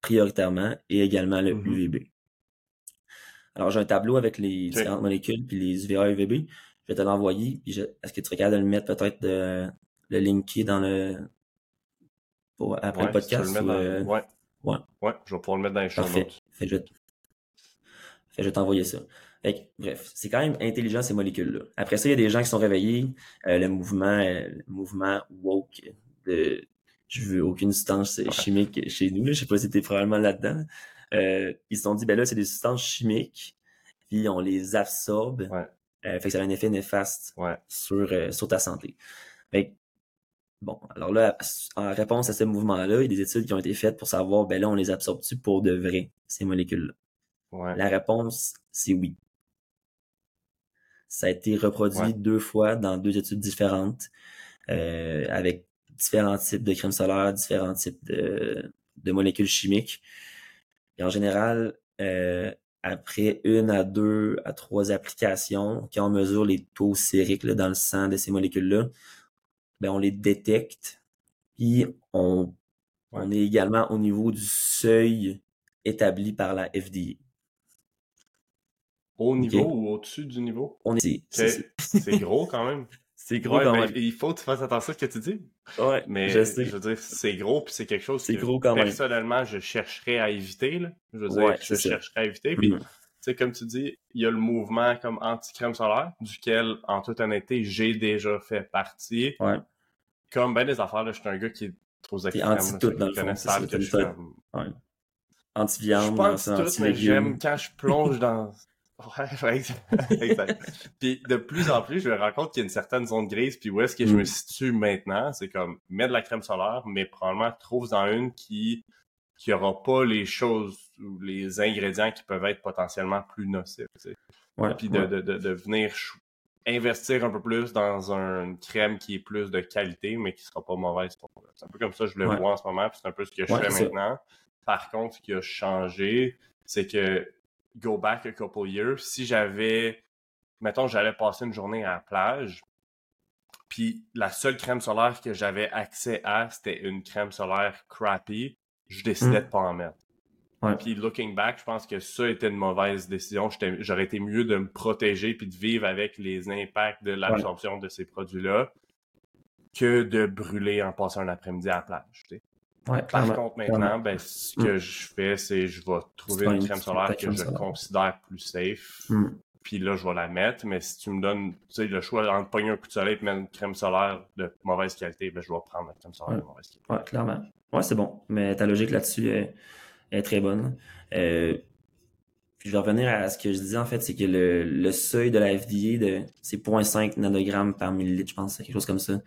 prioritairement et également le mm-hmm. UVB. Alors, j'ai un tableau avec les différentes molécules puis les UVA et UVB. Je vais te l'envoyer. Est-ce que tu regardes de le mettre peut-être de le linker dans le pour, après le podcast? ou, euh, ouais. ouais. Ouais, je vais pouvoir le mettre dans les show notes. Fait, je... je vais t'envoyer ça. bref, c'est quand même intelligent ces molécules-là. Après ça, il y a des gens qui sont réveillés. Euh, le mouvement, euh, le mouvement woke de je veux aucune substance chimique chez nous. Je sais pas si t'es probablement là-dedans. Euh, ils se sont dit, ben là, c'est des substances chimiques, puis on les absorbe. Ouais. Euh, fait que ça a un effet néfaste sur, euh, sur ta santé. bon, alors là, en réponse à ce mouvement-là, il y a des études qui ont été faites pour savoir, ben là, on les absorbe-tu pour de vrai, ces molécules-là? La réponse, c'est oui. Ça a été reproduit deux fois dans deux études différentes, avec différents types de crème solaire, différents types de, de molécules chimiques. Et en général, euh, après une à deux à trois applications, quand on mesure les taux sériques dans le sang de ces molécules-là, ben on les détecte, puis on on est également au niveau du seuil établi par la FDA. Au niveau ou au-dessus du niveau? On est, c'est gros quand même. C'est gros quand même. Il faut que tu fasses attention à ce que tu dis. Ouais, mais je, veux dire, c'est gros, puis c'est quelque chose que gros quand personnellement, je chercherais à éviter. Là. Je veux dire, je chercherais à éviter. Puis, mm. tu sais, comme tu dis, il y a le mouvement comme anti-crème solaire, duquel, en toute honnêteté, j'ai déjà fait partie. Ouais. Comme ben des affaires, là, je suis un gars qui est trop extrême. anti-tout, dans le fond. C'est que je suis ouais. Anti-viande, anti-légumes. quand je plonge dans Ouais, exact. puis de plus en plus, je me rends compte qu'il y a une certaine zone grise, puis où est-ce que je me mm. situe maintenant, c'est comme mettre de la crème solaire, mais probablement trouve dans une qui qui aura pas les choses ou les ingrédients qui peuvent être potentiellement plus nocifs. Ouais, puis de, de, de, venir investir un peu plus dans une crème qui est plus de qualité, mais qui sera pas mauvaise. C'est un peu comme ça que je le vois en ce moment, puis c'est un peu ce que je fais maintenant. Par contre, ce qui a changé, c'est que go back a couple years, si j'avais, mettons, j'allais passer une journée à la plage, puis la seule crème solaire que j'avais accès à, c'était une crème solaire crappy, je décidais de hmm. pas en mettre. Puis looking back, je pense que ça était une mauvaise décision. J'aurais été mieux de me protéger puis de vivre avec les impacts de l'absorption de ces produits-là que de brûler en passant un après-midi à la plage. Par contre, maintenant, ben, ce que mm. je fais, c'est je vais trouver une crème solaire que je considère plus safe. Mm. Puis là, je vais la mettre. Mais si tu me donnes le choix entre pogner un coup de soleil et mettre une crème solaire de mauvaise qualité, ben, je vais prendre la crème solaire de mauvaise qualité. Ouais, clairement. Ouais, c'est bon. Mais ta logique là-dessus est, très bonne. Euh, puis je vais revenir à ce que je disais en fait, c'est que le, le, seuil de la FDA, de, c'est 0.5 nanogrammes par millilitre, je pense, quelque chose comme ça.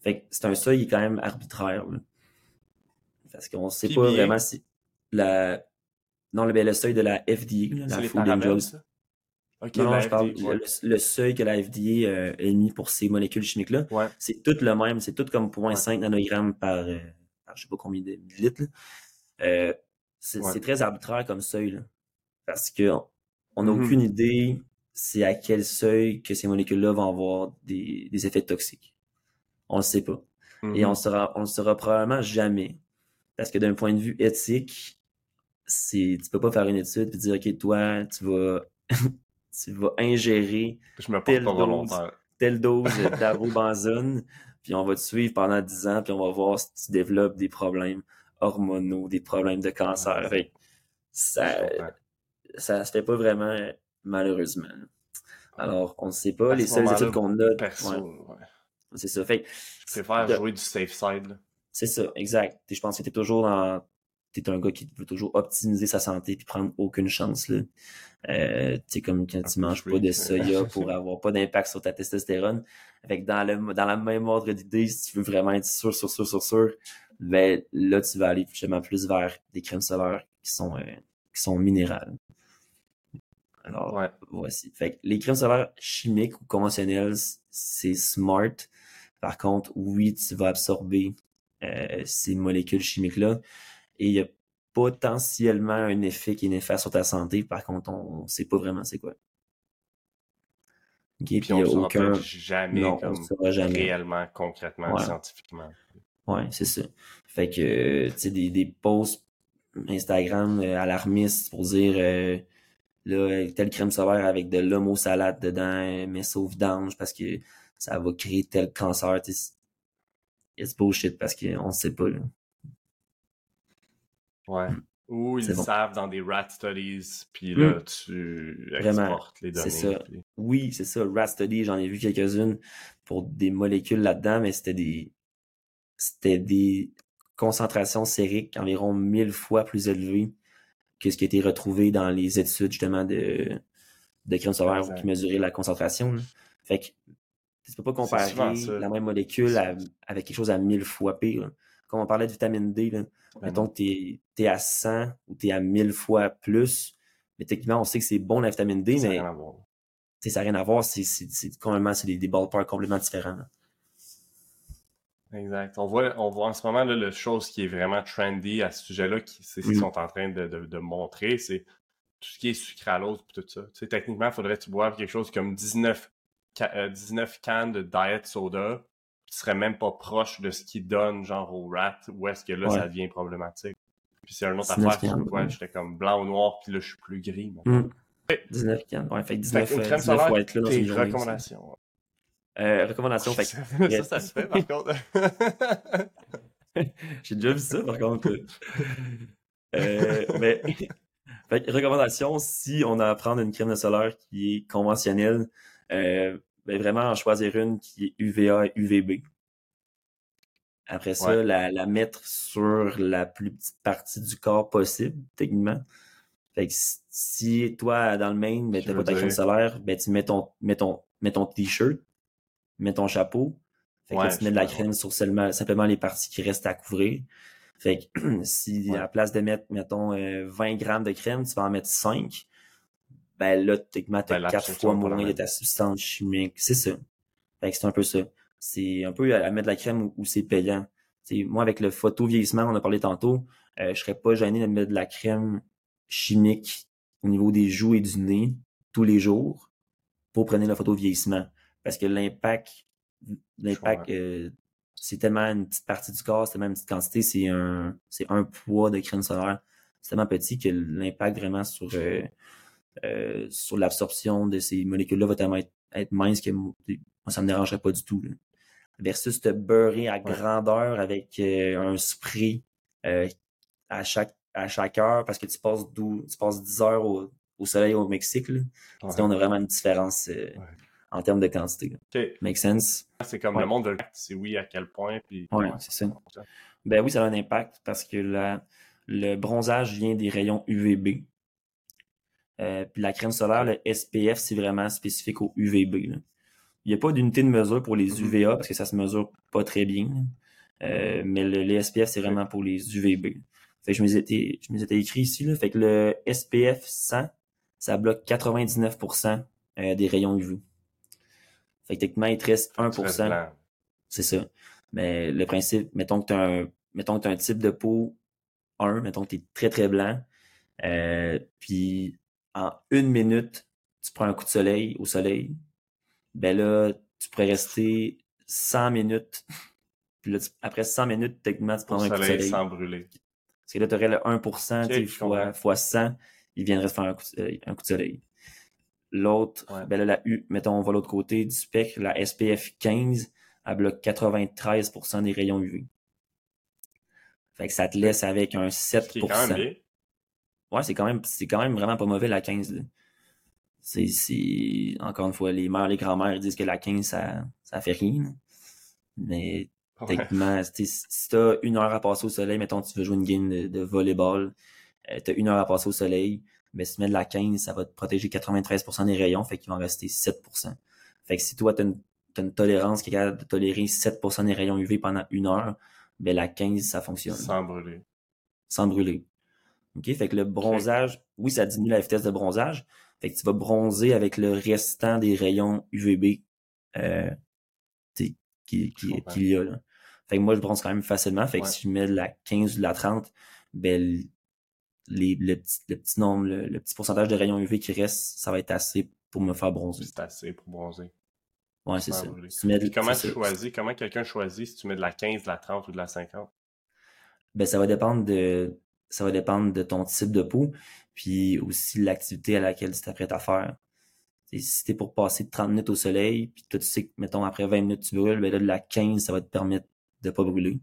Fait que c'est un seuil qui est quand même arbitraire. Là. Parce qu'on ne sait pas vraiment si la. Non, le, le seuil de la FDA, la Food and Drugs. non, je parle le, seuil que la FDA euh, a mis pour ces molécules chimiques-là. C'est tout le même, c'est tout comme 0.5 nanogrammes par, je euh, je sais pas combien de millilitres. Euh, c'est très arbitraire comme seuil. parce qu'on n'a mm-hmm. aucune idée c'est à quel seuil que ces molécules-là vont avoir des, effets toxiques. On ne le sait pas. Et mm-hmm. on sera, on le saura probablement jamais. Parce que d'un point de vue éthique, c'est, tu peux pas faire une étude et dire, OK, toi, tu vas, tu vas ingérer telle, dose, telle dose d'arobenzone, puis on va te suivre pendant 10 ans, puis on va voir si tu développes des problèmes hormonaux, des problèmes de cancer. ça, ça se fait pas vraiment, malheureusement. Alors, on ne sait pas. les seules études qu'on a. C'est ça. Fait je préfère jouer du safe side. C'est ça, exact. je pense que t'es toujours dans. T'es un gars qui veut toujours optimiser sa santé puis prendre aucune chance. Là. Euh, comme quand tu manges pas de soya pour avoir pas d'impact sur ta testostérone. Fait dans, le, dans la même ordre d'idée, si tu veux vraiment être sûr, sûr, sûr, sûr, sûr, ben là, tu vas aller justement plus vers des crèmes solaires qui sont, euh, qui sont minérales. Alors, voici. Fait les crèmes solaires chimiques ou conventionnelles, c'est smart. Par contre, oui, tu vas absorber ces molécules chimiques-là. Et il y a potentiellement un effet qui est néfaste sur ta santé. Par contre, on ne sait pas vraiment c'est quoi. Okay, puis, on ne aucun... jamais, non, jamais réellement, concrètement, scientifiquement. Ouais, c'est ça. Fait que, tu sais, des, des posts Instagram euh, alarmistes pour dire euh, là, telle crème solaire avec de l'homo salade dedans, mais ça au vidange parce que ça va créer tel cancer it's bullshit parce qu'on ne sait pas. Là. Ouais. Hmm. Ou ils savent dans des rat studies, puis là, hmm. tu exportes les données. Ça. Oui, c'est ça. Rat studies, j'en ai vu quelques-unes pour des molécules là-dedans, mais c'était des c'était des concentrations sériques environ mille fois plus élevées que ce qui a été retrouvé dans les études justement de, de crème solaire qui mesuraient la concentration. Fait que tu peux pas comparer la même molécule avec quelque chose à mille fois pire. Quand on parlait de vitamine D, là, mettons que tu es, à 100 ou tu es à 1000 fois plus, mais techniquement, on sait que c'est bon la vitamine D, mais ça n'a rien à voir. Ça n'a rien à voir, c'est complètement des, des ballparks complètement différents. Exact. On voit, on voit en ce moment là, la chose qui est vraiment trendy à ce sujet-là, c'est ce qu'ils mm. sont en train de, de, montrer, c'est tout ce qui est sucralose et tout ça. Tu sais, techniquement, il faudrait que tu boives quelque chose comme 19 19 euh, cannes de diet soda. qui serait même pas proche de ce qu'il donne, genre au rat, ou est-ce que là, ça devient problématique. Puis c'est une autre affaire, que j'étais comme blanc ou noir, puis là, je suis plus gris. 19 mm. cannes. Ouais, fait 19, fait 19 euh, faut être là dans une journée. recommandations. Euh, recommandations, fait ça, ça se fait, par contre. J'ai déjà vu ça, par contre. euh, mais, fait, recommandation, si on a à prendre une crème de solaire qui est conventionnelle, ben vraiment en choisir une qui est UVA et UVB. Après ça, la, la, mettre sur la plus petite partie du corps possible, techniquement. Fait que si toi, dans le main, ben, t'as pas ta crème solaire, ben, tu mets ton, mets ton, mets ton t-shirt, mets ton chapeau. Fait que tu mets de la crème sur seulement, simplement les parties qui restent à couvrir. Fait que si à la place de mettre, mettons, 20 euh, grammes de crème, tu vas en mettre 5, ben là, techniquement, t'as ben, quatre fois moins de ta substance chimique. C'est ça. Fait que c'est un peu ça. C'est un peu à, mettre de la crème où, c'est payant. moi, avec le photo-vieillissement, on a parlé tantôt, euh, je serais pas gêné de mettre de la crème chimique au niveau des joues et du nez tous les jours pour prendre la photo-vieillissement. Parce que l'impact, l'impact, euh, c'est tellement une petite partie du corps, c'est tellement une petite quantité, c'est un, c'est un poids de crème solaire. C'est tellement petit que l'impact vraiment sur, euh, euh, sur l'absorption de ces molécules-là va tellement être, mince que moi, ça me dérangerait pas du tout. Là. Versus te beurrer à grandeur avec un spray à chaque à chaque heure parce que tu passes, tu passes 10 heures au, soleil au Mexique. Là. On a vraiment une différence en termes de quantité. Make sense? C'est comme le monde de c'est oui à quel point. Puis... Oui, c'est ça. Ben oui, ça a un impact parce que la, le bronzage vient des rayons UVB. Euh, puis la crème solaire, le SPF, c'est vraiment spécifique au UVB. Il n'y a pas d'unité de mesure pour les mm-hmm. UVA parce que ça se mesure pas très bien. Euh, mais le, SPF, c'est vraiment pour les UVB. Fait que je m'étais, je m'étais écrit ici, là. Fait que le SPF 100, ça bloque 99% euh, des rayons UV. Fait que techniquement, il te reste 1%. C'est ça. Mais le principe, mettons que tu as un, mettons que as un type de peau 1, mettons que tu es très très blanc, euh, puis en une minute, tu prends un coup de soleil au soleil, ben là, tu pourrais rester 100 minutes. Puis là, après 100 minutes, techniquement, tu prends un coup de soleil. sans brûler. Parce que là, tu aurais le 1% fois, fois 100, il viendrait se faire un coup, de, un coup de soleil. L'autre, ben là, la U, mettons, on va l'autre côté du spectre, la SPF 15, elle bloque 93% des rayons UV. Fait que ça te laisse avec un 7%. quand même Ouais, c'est quand même, c'est quand même vraiment pas mauvais, la 15, C'est, c'est, encore une fois, les mères, les grands-mères disent que la 15, ça, ça fait rien. Mais Techniquement, si t'as une heure à passer au soleil, mettons tu veux jouer une game de, de volleyball, euh, t'as une heure à passer au soleil, mais si tu mets de la 15, ça va te protéger 93% des rayons, fait qu'il va en rester 7%. Fait que si toi, t'as une, as une tolérance qui est capable de tolérer 7% des rayons UV pendant une heure, ben la 15, ça fonctionne. Sans brûler. Sans brûler. OK? Fait que le bronzage, oui, ça diminue la vitesse de bronzage. Fait que tu vas bronzer avec le restant des rayons UVB euh, qu'il qui, y a. Là. Fait que moi, je bronze quand même facilement. Fait que si je mets de la 15 ou de la 30, ben, les, le, petit, le petit nombre, le, petit pourcentage de rayons UV qui reste, ça va être assez pour me faire bronzer. C'est assez pour bronzer. Ouais, c'est ça. comment tu choisis, comment quelqu'un choisit si tu mets de la 15, de la 30 ou de la 50? Ben, ça va dépendre de, ça va dépendre de ton type de peau, puis aussi de l'activité à laquelle tu t'apprêtes à faire. Et si t'es pour passer 30 minutes au soleil, puis toi, tu sais que, mettons, après 20 minutes, tu brûles, ben là, de la 15, ça va te permettre de pas brûler.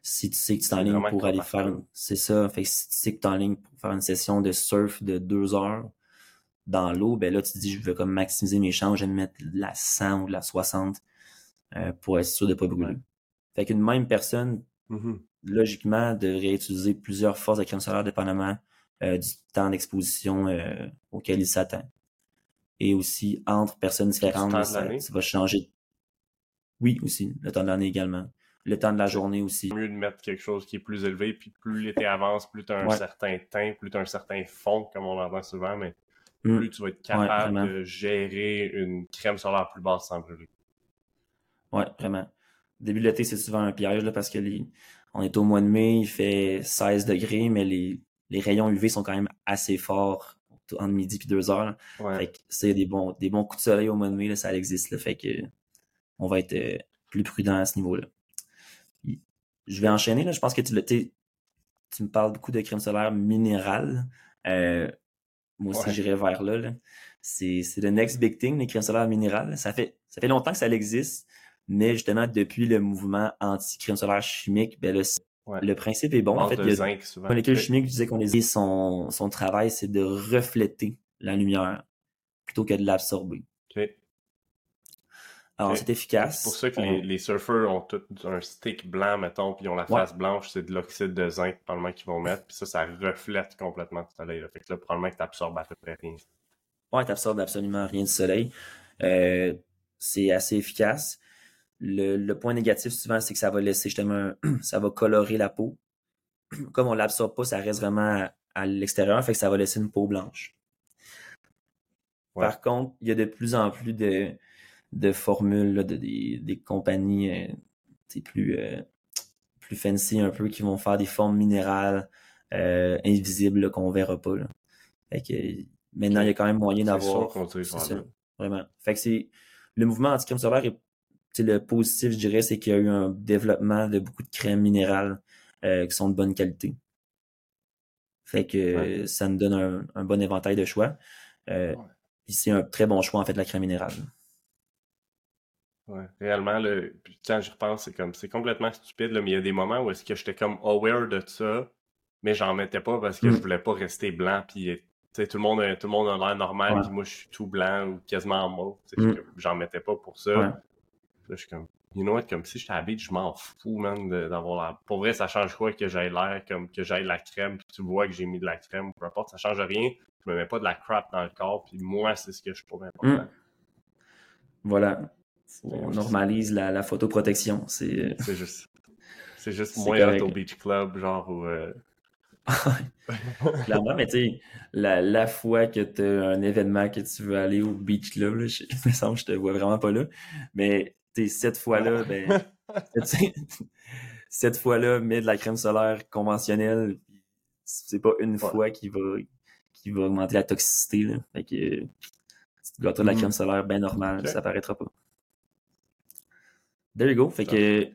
Si tu sais que tu es en ligne pour aller faire, c'est ça. Fait que si tu sais que tu es en ligne pour faire une session de surf de deux heures dans l'eau, ben là, tu te dis, je vais comme maximiser mes chances, je vais mettre de la 100 ou de la 60 euh, pour être sûr de pas brûler. Fait qu'une même personne, mm-hmm. Logiquement, devrait utiliser plusieurs forces de crème solaire dépendamment euh, du temps d'exposition euh, auquel il s'attend. Et aussi, entre personnes différentes, ça, ça, va changer. Oui, aussi, le temps de l'année également le temps de la journée aussi. Mieux de mettre quelque chose qui est plus élevé, puis plus l'été avance, plus tu as un certain teint, plus tu as un certain fond, comme on l'entend souvent, mais mm. plus tu vas être capable de gérer une crème solaire plus basse sans brûler. Ouais, vraiment. Début de l'été, c'est souvent un piège là, parce que on est au mois de mai, il fait 16 degrés, mais les, les rayons UV sont quand même assez forts entre midi et deux heures. Ouais. Fait que c'est des bons, des bons coups de soleil au mois de mai, là, ça existe. Là, fait que on va être euh, plus prudent à ce niveau-là. Je vais enchaîner, là. Je pense que tu, tu me parles beaucoup de crème solaire minérale. Euh, moi aussi, j'irai vers là. C'est le next big thing, les crèmes solaires minérales. Ça fait, ça fait longtemps que ça existe, mais justement, depuis le mouvement anti-crème solaire chimique, ben le principe est bon. En fait, il y a des molécules chimiques, je disais qu'on les son, son travail, c'est de refléter la lumière plutôt que de l'absorber. Alors, c'est efficace. C'est pour ça que les, les, surfeurs ont tout un stick blanc, mettons, puis ils ont la face blanche, c'est de l'oxyde de zinc, probablement, qu'ils vont mettre, puis ça, ça reflète complètement le soleil. Là. Fait que là, probablement que tu absorbes à peu près rien. Ouais, tu absorbes absolument rien du soleil. Euh, c'est assez efficace. Le, le, point négatif, souvent, c'est que ça va laisser justement, ça va colorer la peau. Comme on l'absorbe pas, ça reste vraiment à, l'extérieur, fait que ça va laisser une peau blanche. Par contre, il y a de plus en plus de, de formules de, des, compagnies euh, plus, euh, plus fancy un peu qui vont faire des formes minérales euh, invisibles qu'on verra pas. Là. Fait que, maintenant, il y a quand même moyen d'avoir. Vraiment. Fait que c'est. Le mouvement anti-crème solaire est le positif, je dirais, c'est qu'il y a eu un développement de beaucoup de crèmes minérales qui sont de bonne qualité. Fait que ça nous donne un, bon éventail de choix. Euh, c'est un très bon choix, en fait, la crème minérale. Ouais, réellement, le, quand j'y repense, c'est comme c'est complètement stupide, là, mais il y a des moments où est-ce que j'étais comme aware de ça, mais j'en mettais pas parce que je mm. voulais pas rester blanc, puis tout le monde tout le monde a l'air normal, puis moi je suis tout blanc ou quasiment en mauve. Mm. J'en mettais pas pour ça. Là, je suis comme You know what, comme si j'étais habillé, je m'en fous, man, d'avoir la. Pour vrai, ça change quoi que j'aille l'air, comme que j'aille la crème, puis tu vois que j'ai mis de la crème, peu importe, ça change rien. Je me mets pas de la crap dans le corps, puis moi, c'est ce que je trouve important. Mm. Voilà on normalise la, la photoprotection. C'est juste, c'est juste moins au beach club, genre où. Euh, Clairement, mais tu sais, la, la, fois que tu as un événement que tu veux aller au beach club, je, me semble je te vois vraiment pas là. Mais cette fois-là, ben, cette fois-là, mets de la crème solaire conventionnelle. C'est pas une fois qui va, qui va augmenter la toxicité. Là. Fait que, si tu de la mm. crème solaire bien normale, ça paraîtra pas. There you go. Fait que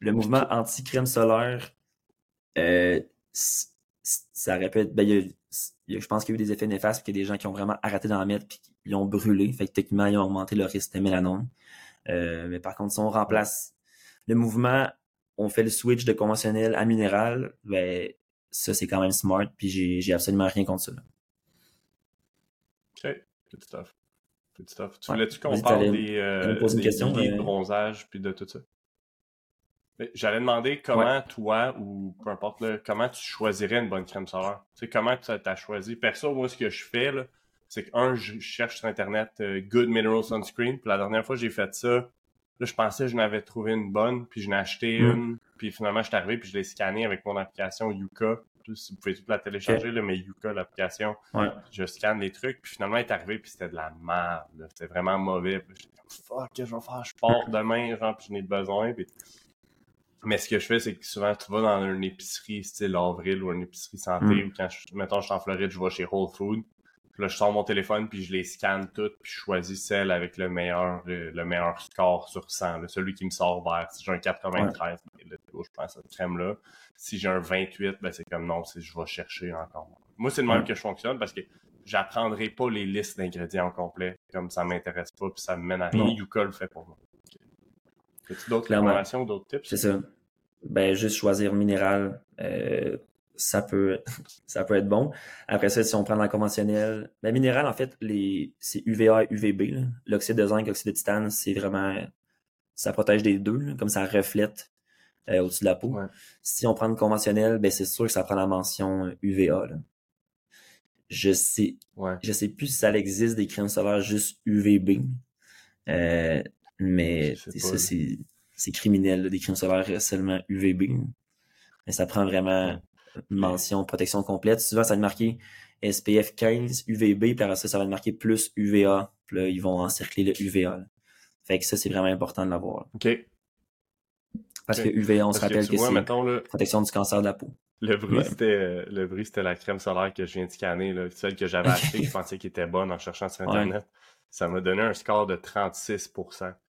le mouvement anti-crème solaire, euh, ça répète, ben, je pense qu'il y a eu des effets néfastes, qu'il y a des gens qui ont vraiment arrêté d'en mettre, puis ils ont brûlé. Fait que techniquement, ils ont augmenté le risque de mélanome. Euh, mais par contre, si on remplace le mouvement, on fait le switch de conventionnel à minéral, ben, ça, c'est quand même smart, puis j'ai absolument rien contre ça. OK, good stuff. Tu voulais-tu qu'on parle des, euh, des, bronzage puis de tout ça? J'allais demander comment toi, ou peu importe, comment tu choisirais une bonne crème solaire? Tu sais, comment tu as choisi? Perso, moi, ce que je fais, c'est que, un, je cherche sur Internet euh, Good Mineral Sunscreen. Puis la dernière fois que j'ai fait ça, là, je pensais que je n'avais trouvé une bonne, puis je n'ai acheté mm. une. Puis finalement, je suis arrivé, puis je l'ai scanné avec mon application Yuka vous pouvez tout la télécharger, mais Yuka, l'application, je scanne les trucs, puis finalement, elle est arrivé, puis c'était de la merde, c'était vraiment mauvais. J'étais comme, fuck, que je vais faire? Je pars demain, genre, puis je n'ai besoin. Mais ce que je fais, c'est que souvent, tu vas dans une épicerie style Avril ou une épicerie santé, mm. ou quand, je, mettons, je suis en Floride, je vais chez Whole Foods, puis là, je sors mon téléphone, puis je les scanne toutes, puis je choisis celle avec le meilleur, euh, le, meilleur score sur 100. celui qui me sort vers, si j'ai un 93, ben, je pense à cette crème-là. Si j'ai un 28, ben c'est comme non, je vais chercher encore. Moi, c'est le même que je fonctionne parce que j'apprendrai pas les listes d'ingrédients au complet, comme ça m'intéresse pas, puis ça me mène à rien. Yuka le fait pour moi. As-tu d'autres informations, d'autres tips? C'est ça. Ben, juste choisir minéral. Euh, ça peut, ça peut être bon. Après ça, si on prend dans le conventionnel, ben, minéral, en fait, les, c'est UVA et UVB. L'oxyde de zinc, l'oxyde de titane, c'est vraiment, ça protège des deux, comme ça reflète euh, au-dessus de la peau. Si on prend le conventionnel, ben, c'est sûr que ça prend la mention UVA. Je sais, je sais plus si ça existe des crèmes solaires juste UVB. Euh, mais ça, c'est, c'est criminel, des crèmes solaires seulement UVB. Mais ça prend vraiment mention protection complète. Souvent, ça va être marqué SPF 15 UVB, puis après ça, ça va marqué plus UVA. Puis là, ils vont encercler le UVA. Fait que ça, c'est vraiment important de l'avoir. OK. Parce que UVA, on se rappelle que, c'est protection du cancer de la peau. Le bruit, c'était euh, le bruit, c'était la crème solaire que je viens de scanner, là, celle que j'avais achetée, je pensais qu'elle était bonne en cherchant sur Internet. Ça m'a donné un score de 36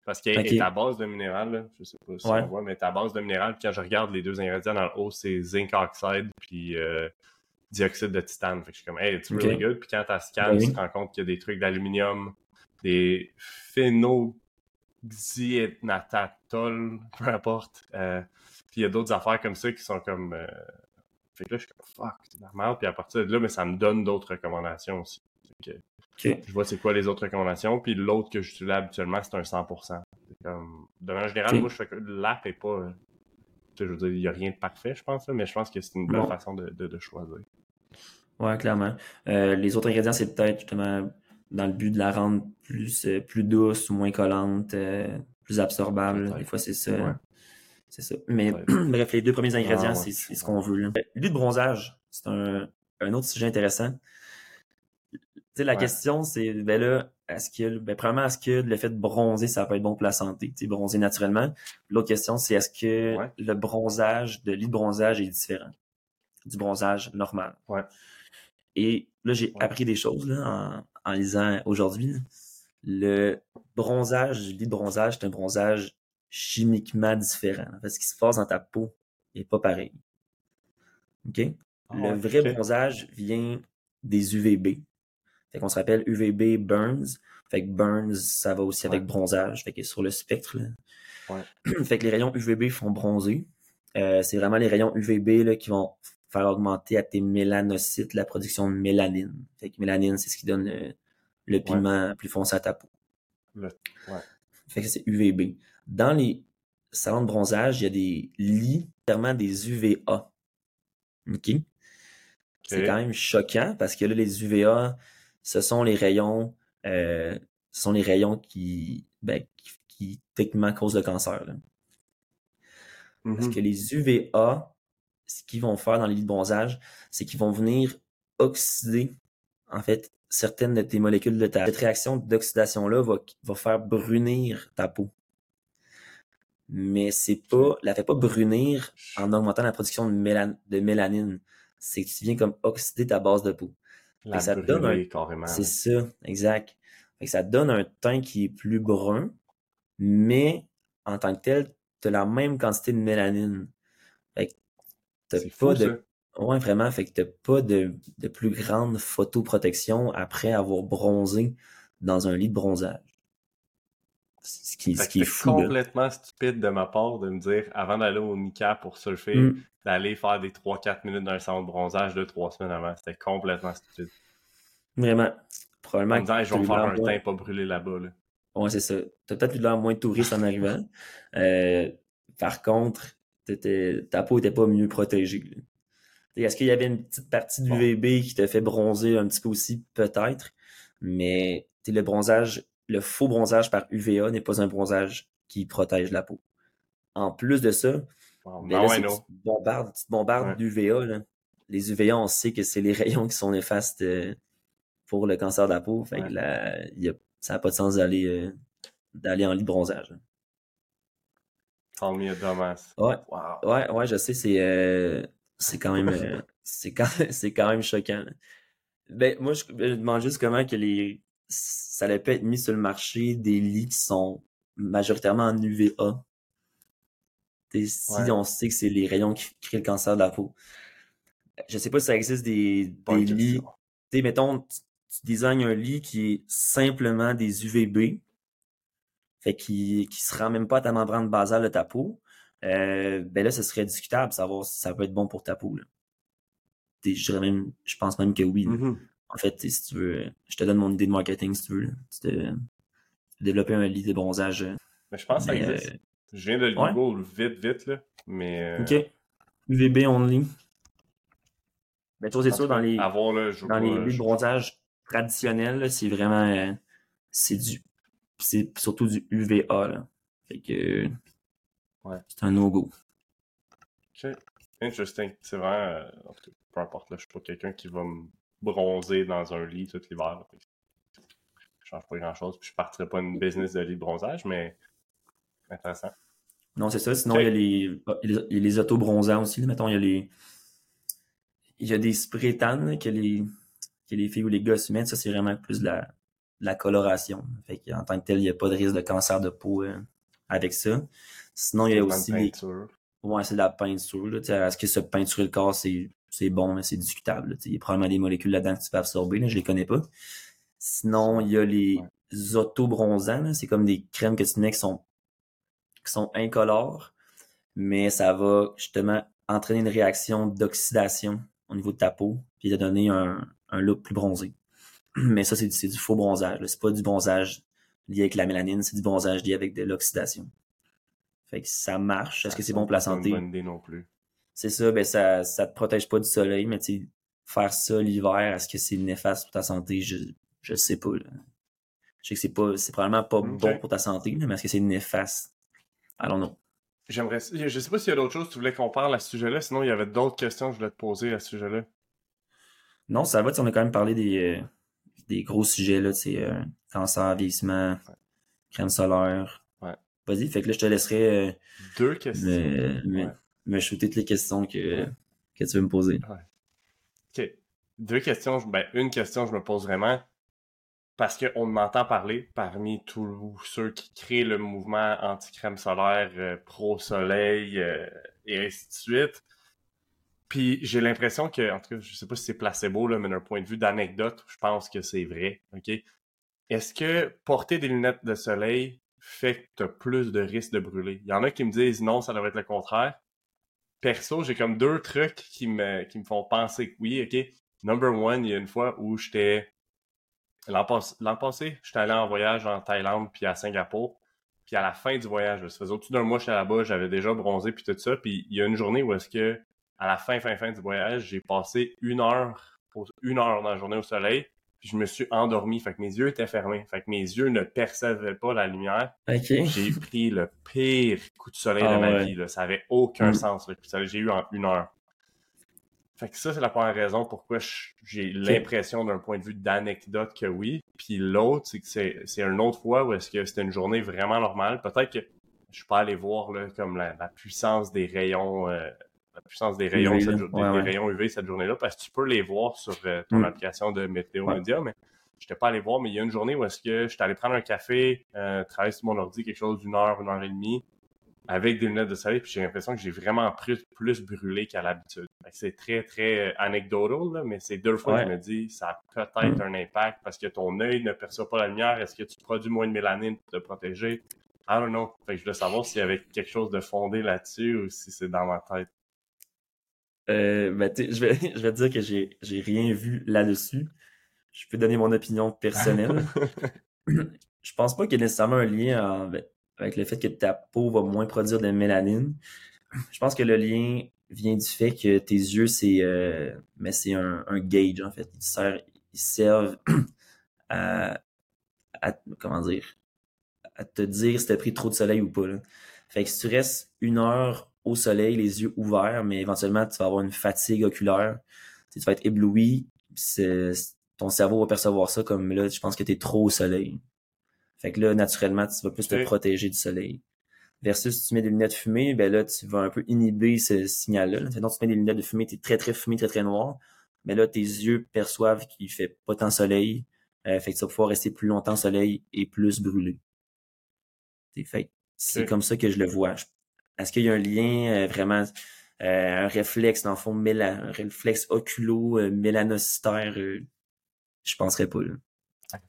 Parce que ta base de minéral, là, je sais pas si on voit, mais ta base de minéral, quand je regarde les deux ingrédients dans le haut, c'est zinc oxide puis euh, dioxyde de titane. Fait que je suis comme, hey, it's really good. Puis quand tu scan, ben tu te rends compte qu'il y a des trucs d'aluminium, des phénoxyéthatatol, peu importe. Euh, puis il y a d'autres affaires comme ça qui sont comme. Euh, fait que là, je suis comme, fuck, c'est normal. Puis à partir de là, mais ça me donne d'autres recommandations aussi. Je vois c'est quoi les autres recommandations. Puis l'autre que j'utilise habituellement, c'est un 100%. Comme, de manière générale, moi, je fais que l'app est pas. Je veux dire, il n'y a rien de parfait, je pense, mais je pense que c'est une bonne façon de, de, choisir. Ouais, clairement. Euh, les autres ingrédients, c'est peut-être justement dans le but de la rendre plus, euh, plus douce ou moins collante, euh, plus absorbable. Des fois, c'est ça. C'est ça. Mais bref, les deux premiers ingrédients, ah, c'est ce qu'on veut. L'huile de bronzage, c'est un, un, autre sujet intéressant sais, la question, c'est, ben là, est-ce que, ben, premièrement, est-ce que le fait de bronzer, ça peut être bon pour la santé, tu sais, bronzer naturellement? L'autre question, c'est est-ce que le bronzage, de lit de bronzage est différent du bronzage normal? Ouais. Et là, j'ai appris des choses, là, en, en lisant aujourd'hui. Le bronzage, le lit de bronzage, c'est un bronzage chimiquement différent. En fait, ce qui se passe dans ta peau n'est pas pareil. OK? Ah le vrai bronzage vient des UVB, fait qu'on se rappelle UVB burns. Fait que burns, ça va aussi avec bronzage. Fait que sur le spectre, fait que les rayons UVB font bronzer. Euh, c'est vraiment les rayons UVB là, qui vont faire augmenter à tes mélanocytes la production de mélanine. Fait que mélanine, c'est ce qui donne le, pigment plus foncé à ta peau. Fait que c'est UVB. Dans les salons de bronzage, il y a des lits, clairement des UVA. OK? C'est quand même choquant parce que là, les UVA, ce sont les rayons, euh, ce sont les rayons qui, ben, qui, techniquement causent le cancer. Parce mm-hmm. que les UVA, ce qu'ils vont faire dans les lits de bronzage, c'est qu'ils vont venir oxyder, en fait, certaines de tes molécules de ta. Cette réaction d'oxydation-là va, va faire brunir ta peau. Mais c'est pas, la fait pas brunir en augmentant la production de, de mélanine. C'est que tu viens comme oxyder ta base de peau ça donne un... C'est ça, exact. ça donne un teint qui est plus brun, mais en tant que tel, tu as la même quantité de mélanine. Fait que t'as pas de. Ouais, vraiment. Fait que t'as pas de, de plus grande photoprotection après avoir bronzé dans un lit de bronzage. Ce qui, ce qui est fou. complètement stupide de ma part de me dire, avant d'aller au Mika pour surfer, mm. d'aller faire des 3-4 minutes dans un salon de bronzage de 3 semaines avant. C'était complètement stupide. Vraiment. Probablement. En disant, je vais faire un teint pas brûlé là-bas. Là. Ouais, c'est ça. T'as peut-être eu l'air moins touriste en arrivant. Euh, par contre, ta peau était pas mieux protégée. Est-ce qu'il y avait une petite partie du UVB qui te fait bronzer un petit peu aussi? Peut-être. Mais le bronzage, le faux bronzage par UVA n'est pas un bronzage qui protège la peau. En plus de ça, ben là, ouais, petite bombarde, d'UVA. Les UVA, on sait que c'est les rayons qui sont néfastes euh, pour le cancer de la peau. Fait ça n'a pas de sens d'aller euh, d'aller en lit de bronzage. Tant mieux, dommage. Ouais. ouais, ouais, je sais, c'est euh, c'est quand même c'est quand quand même choquant. Ben moi je, me demande juste comment que les ça allait pas être mis sur le marché des lits qui sont majoritairement en UVA. si on sait que c'est les rayons qui créent le cancer de la peau. Je sais pas si ça existe des, des lits. Tu mettons, tu designes un lit qui est simplement des UVB, fait qui qui se rend même pas à ta membrane basale de ta peau, euh, ben là, ce serait discutable savoir si ça peut être bon pour ta peau. Là. Je, même, je pense même que oui. En fait, si tu veux, je te donne mon idée de marketing si tu veux. Tu te, développer un lit de bronzage. Euh, mais je pense que ça existe. Euh, je viens de le Google vite, vite, là. Mais. OK. UVB only. Ben, toi, c'est sûr, dans les, dans les lits de bronzage traditionnel, c'est vraiment euh, c'est du c'est surtout du UVA là. Fait que ouais. c'est un no-go. Ok. Interesting. C'est vraiment euh, peu importe là, je suis pas quelqu'un qui va me bronzer dans un lit tout l'hiver. Je change pas grand chose. Puis je partirai pas une business de lit de bronzage, mais intéressant. Non, c'est ça. Sinon, il y a les, les, les auto-bronzants aussi. Mettons, il y a les. Il y a des sprays tan que les que les filles ou les gars se mettent, ça c'est vraiment plus de la, la coloration. Fait en tant que tel, il n'y a pas de risque de cancer de peau euh, avec ça. Sinon, il y a aussi des... Ouais, c'est de la peinture. Est-ce que se peinturer le corps, c'est, c'est bon, mais c'est discutable. Il y a probablement des molécules là-dedans que tu peux absorber. Là, je les connais pas. Sinon, il y a les autobronzants. C'est comme des crèmes que tu mets qui sont, qui sont incolores, mais ça va justement entraîner une réaction d'oxydation au niveau de ta peau, puis te donner un, un look plus bronzé. Mais ça, c'est du, du faux bronzage. C'est pas du bronzage lié avec la mélanine, c'est du bronzage lié avec de l'oxydation. Fait que ça marche. Est-ce que c'est bon pour la santé? Pas une bonne idée non plus. C'est ça, ben ça, ça te protège pas du soleil, mais tu faire ça l'hiver, est-ce que c'est néfaste pour ta santé? Je, je sais pas. Je sais que c'est pas, c'est probablement pas bon pour ta santé, mais est-ce que c'est néfaste? don't know. J'aimerais, je sais pas s'il y a d'autres choses que tu voulais qu'on parle à ce sujet-là, sinon il y avait d'autres questions que je voulais te poser à ce sujet-là. Non, ça va, on a quand même parlé des, euh, des gros sujets, là, tu euh, cancer, vieillissement, crème solaire. Ouais. Vas-y, fait que là, je te laisserai. Euh, Deux questions. Me, shooter toutes les questions que, que tu veux me poser. Ok. Deux questions. Ben, une question, je me pose vraiment parce qu'on m'entend parler parmi tous ceux qui créent le mouvement anti-crème solaire, euh, pro-soleil euh, et ainsi de suite. Puis j'ai l'impression que, en tout cas, je sais pas si c'est placebo, là, mais d'un point de vue d'anecdote, je pense que c'est vrai. OK? Est-ce que porter des lunettes de soleil fait que tu as plus de risques de brûler? Il y en a qui me disent non, ça devrait être le contraire. Perso, j'ai comme deux trucs qui me, qui me font penser que oui, OK? Number one, il y a une fois où j'étais L'an passé, j'étais allé en voyage en Thaïlande puis à Singapour. Puis à la fin du voyage, ça faisait au-dessus d'un mois j'étais là-bas, j'avais déjà bronzé puis tout ça. Puis il y a une journée où est-ce que, à la fin, fin, fin du voyage, j'ai passé une heure, une heure dans la journée au soleil. Puis je me suis endormi. Fait que mes yeux étaient fermés. Fait que mes yeux ne percevaient pas la lumière. J'ai pris le pire coup de soleil de ah ma vie. Là. Ça avait aucun mm. sens, le coup de soleil. J'ai eu en une heure. Fait que ça, c'est la première raison pourquoi j'ai l'impression d'un point de vue d'anecdote que oui. Puis l'autre, c'est que c'est une autre fois où est-ce que c'était une journée vraiment normale. Peut-être que je suis pas allé voir là, comme la, puissance des rayons, euh, la puissance des rayons, UV, des, rayons UV cette journée-là, parce que tu peux les voir sur euh, ton mm. application de Météo Média, mais je n'étais pas allé voir, mais il y a une journée où est-ce que j'étais allé prendre un café, euh, travailler sur mon ordi quelque chose d'une heure, une heure et demie, avec des lunettes de soleil, puis j'ai l'impression que j'ai vraiment plus, plus brûlé qu'à l'habitude. C'est très, très euh, anecdotal, mais c'est deux fois que je me dis, ça a peut-être mm. un impact parce que ton œil ne perçoit pas la lumière. Est-ce que tu produis moins de mélanine pour te protéger? I don't know. Fait que je voulais savoir s'il y avait quelque chose de fondé là-dessus ou si c'est dans ma tête. Euh, ben, je, vais, je vais te dire que j'ai, j'ai rien vu là-dessus. Je peux donner mon opinion personnelle. je pense pas qu'il y ait nécessairement un lien en, ben, avec le fait que ta peau va moins produire de mélanine. Je pense que le lien vient du fait que tes yeux, c'est euh, mais c'est un, gauge, en fait. Ils, servent à, comment dire à te dire si t'as pris trop de soleil ou pas. Là. Fait que si tu restes une heure au soleil, les yeux ouverts, mais éventuellement tu vas avoir une fatigue oculaire, tu vas être ébloui, ton cerveau va percevoir ça comme là, je pense que tu es trop au soleil. Fait que là, naturellement, tu vas plus te protéger du soleil. Versus si tu mets des lunettes fumées, ben là, tu vas un peu inhiber ce signal-là. Donc, tu mets des lunettes de fumée, es très, très fumé, très, très noir. Mais là, tes yeux perçoivent qu'il fait pas tant soleil. Euh, fait que tu vas pouvoir rester plus longtemps au soleil et plus brûlé. Fait c'est comme ça que je le vois. Est-ce qu'il y a un lien euh, vraiment, euh, un réflexe, dans le fond, un réflexe oculo, mélanocytaire? je penserais pas. Là.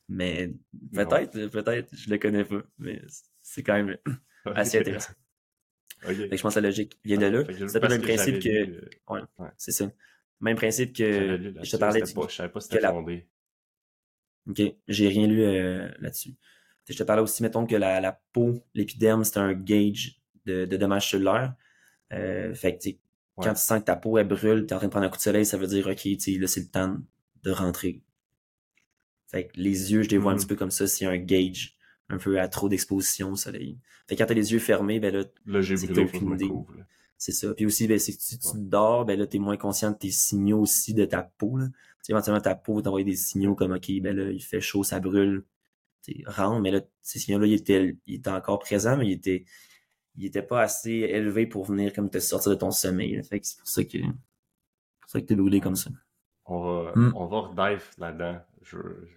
Mais peut-être, peut-être, je le connais pas, mais c'est quand même assez intéressant. je pense que la logique vient de là. C'est le même principe que. Euh, ouais, c'est ça. Même principe que je te parlais. je savais pas si c'était fondé. Ok, j'ai rien lu euh, là-dessus. Je te parlais aussi, mettons, que la, la peau, l'épiderme, c'est un gauge de, de dommages cellulaires. Euh, fait que, quand tu sens que ta peau, elle brûle, tu es en train de prendre un coup de soleil, ça veut dire, OK, là, c'est le temps de rentrer. Fait que les yeux, je les vois un mm. petit peu comme ça, c'est un gauge, un peu à trop d'exposition au soleil. Fait que quand t'as les yeux fermés, ben là, là j'ai brûlé, C'est ça. Puis aussi, ben, c'est que si tu dors, ben là, t'es moins conscient de tes signaux aussi de ta peau, là. Tu éventuellement, ta peau va t'envoyer des signaux comme, OK, ben là, il fait chaud, ça brûle. Tu rentre, mais là, ces signaux-là, ils étaient, ils étaient encore présents, mais ils étaient, ils étaient pas assez élevés pour venir comme te sortir de ton sommeil. Fait que c'est pour ça que, pour ça que t'es brûlé comme ça. On va, mm. on va redive là-dedans.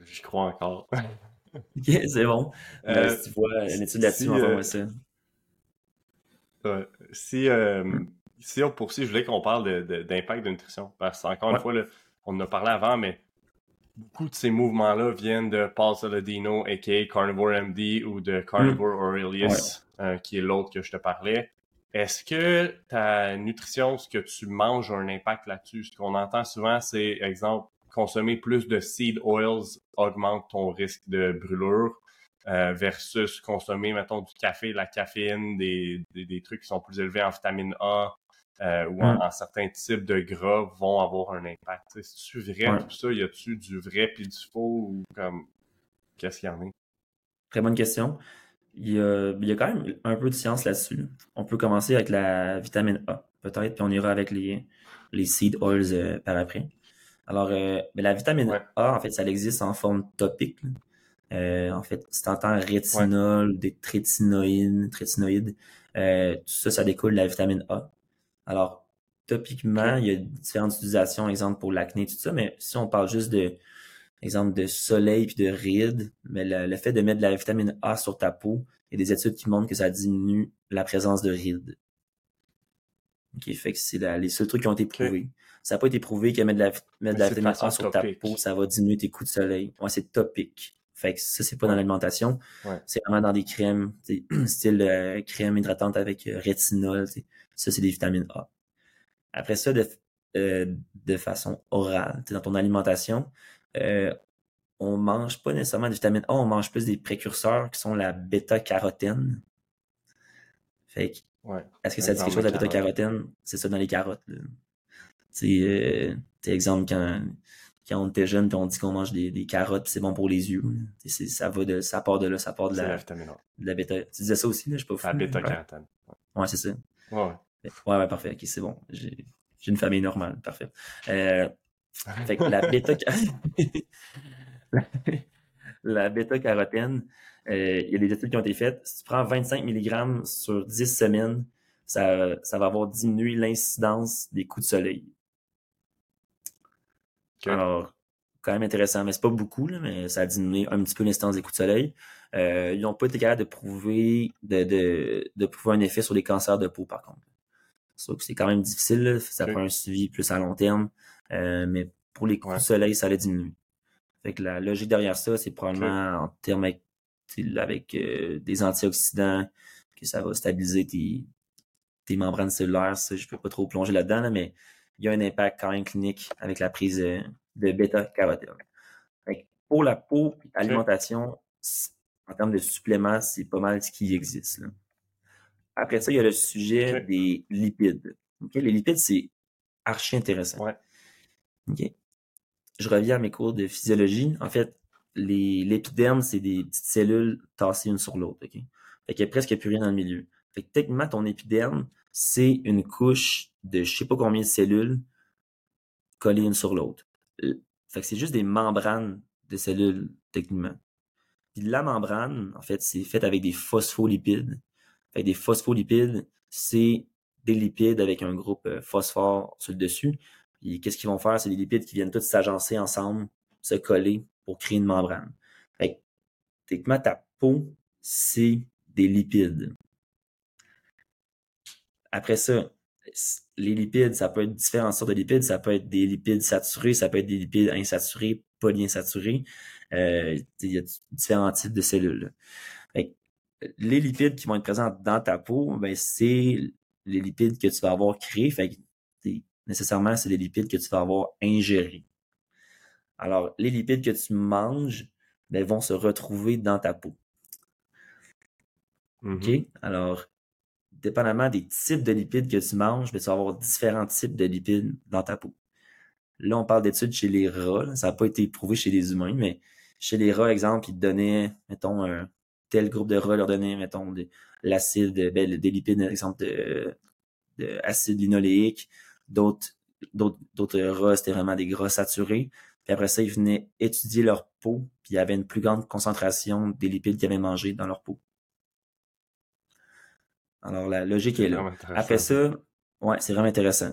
J'y crois encore. ok, c'est bon. Euh, si tu vois une étude là-dessus, si, envoie-moi ça. si, si on poursuit, je voulais qu'on parle d'impact de, nutrition. Parce qu'encore une fois, on en a parlé avant, mais beaucoup de ces mouvements-là viennent de Paul Saladino, a.k.a. Carnivore MD, ou de Carnivore mm. Aurelius, euh, qui est l'autre que je te parlais. Est-ce que ta nutrition, ce que tu manges, a un impact là-dessus? Ce qu'on entend souvent, c'est, exemple, consommer plus de seed oils augmente ton risque de brûlure euh, versus consommer, mettons, du café, de la caféine, des, des, trucs qui sont plus élevés en vitamine A, euh, ou en, mm. certains types de gras vont avoir un impact. C'est-tu vrai tout ça? Y a-tu du vrai puis du faux ou comme qu'est-ce qu'il y en a? Très bonne question. Il y, a, il y a quand même un peu de science là-dessus. On peut commencer avec la vitamine A, peut-être, puis on ira avec les, les seed oils euh, par après. Alors, euh, mais la vitamine A, en fait, ça existe en forme topique. en fait, si tu entends rétinol, des trétinoïdes, trétinoïdes tout ça, ça découle de la vitamine A. Alors, topiquement, il y a différentes utilisations, exemple pour l'acné, tout ça, mais si on parle juste de, exemple, de soleil puis de rides, mais le, fait de mettre de la vitamine A sur ta peau, il y a des études qui montrent que ça diminue la présence de rides. OK, fait que c'est les seuls trucs qui ont été prouvés. Ça n'a pas été prouvé que mettre de la, mettre de la vitamine A sur ta peau, ça va diminuer tes coups de soleil. Ouais, c'est topique. Fait que ça, c'est pas dans l'alimentation. C'est vraiment dans des crèmes, style euh, crème hydratante avec euh, rétinol. Ça, c'est des vitamines A. Après ça, de, euh, de façon orale, dans ton alimentation, euh, on mange pas nécessairement des vitamines A, on mange plus des précurseurs qui sont la bêta-carotène. Fait que, est-ce que ça dit quelque chose, la bêta-carotène? C'est ça dans les carottes. C'est euh, exemple quand quand on était jeune, puis on dit qu'on mange des, des carottes, c'est bon pour les yeux. Ça va de, ça part de là, ça part de la, de la bêta. Tu disais ça aussi, là, je sais pas fou. La bêta-carotène. Ouais, c'est ça. Ouais. Ouais, ouais, parfait. Ok, c'est bon. J'ai une famille normale. Parfait. Euh, fait que la bêta la bêta-carotène, euh, il y a des études qui ont été faites. Si tu prends 25 mg sur 10 semaines, ça, ça va avoir diminué l'incidence des coups de soleil. Alors, quand même intéressant, mais c'est pas beaucoup, là, mais ça a diminué un petit peu l'incidence des coups de soleil. Euh, ils n'ont pas été capables de prouver de, de, de prouver un effet sur les cancers de peau, par contre c'est quand même difficile, ça prend un suivi plus à long terme. Euh, mais pour les coups de soleil, ça allait diminuer. Fait que la logique derrière ça, c'est probablement en termes avec, euh, des antioxydants, que ça va stabiliser tes, tes membranes cellulaires. Ça, je peux pas trop plonger là-dedans, mais il y a un impact quand même clinique avec la prise euh, de bêta-carotène. Pour la peau, l'alimentation, en termes de suppléments, c'est pas mal ce qui existe. Là. Après ça, il y a le sujet des lipides. Les lipides, c'est archi intéressant. Je reviens à mes cours de physiologie. En fait, l'épiderme, c'est des petites cellules tassées une sur l'autre. Okay? Fait qu'il n'y a presque plus rien dans le milieu. Fait que techniquement, ton épiderme, c'est une couche de je sais pas combien de cellules collées une sur l'autre. Fait que c'est juste des membranes de cellules, techniquement. Puis la membrane, en fait, c'est fait avec des phospholipides. Fait des phospholipides, c'est des lipides avec un groupe euh, phosphore sur le dessus. Et qu'est-ce qu'ils vont faire? C'est des lipides qui viennent tous s'agencer ensemble, se coller pour créer une membrane. Fait que, techniquement, ta peau, c'est des lipides. Après ça, les lipides, ça peut être différentes sortes de lipides. Ça peut être des lipides saturés, ça peut être des lipides insaturés, polyinsaturés. Euh, il y a différents types de cellules les lipides qui vont être présents dans ta peau, ben, c'est les lipides que tu vas avoir créés. Fait nécessairement, c'est les lipides que tu vas avoir ingérés. Alors, les lipides que tu manges ben, vont se retrouver dans ta peau. OK? Mm-hmm. Alors, dépendamment des types de lipides que tu manges, ben, tu vas avoir différents types de lipides dans ta peau. Là, on parle d'études chez les rats. Ça n'a pas été prouvé chez les humains, mais chez les rats, exemple, ils te donnaient, mettons, un, tel groupe de rats leur donner, mettons, de, l'acide, ben, des lipides, exemple, de, de acide linoléique. D'autres, d'autres, d'autres rats, c'était vraiment des gras saturés. Puis après ça, ils venaient étudier leur peau, puis il y avait une plus grande concentration des lipides qu'ils avaient mangés dans leur peau. Alors, la logique est, là. Après ça, ouais, c'est vraiment intéressant.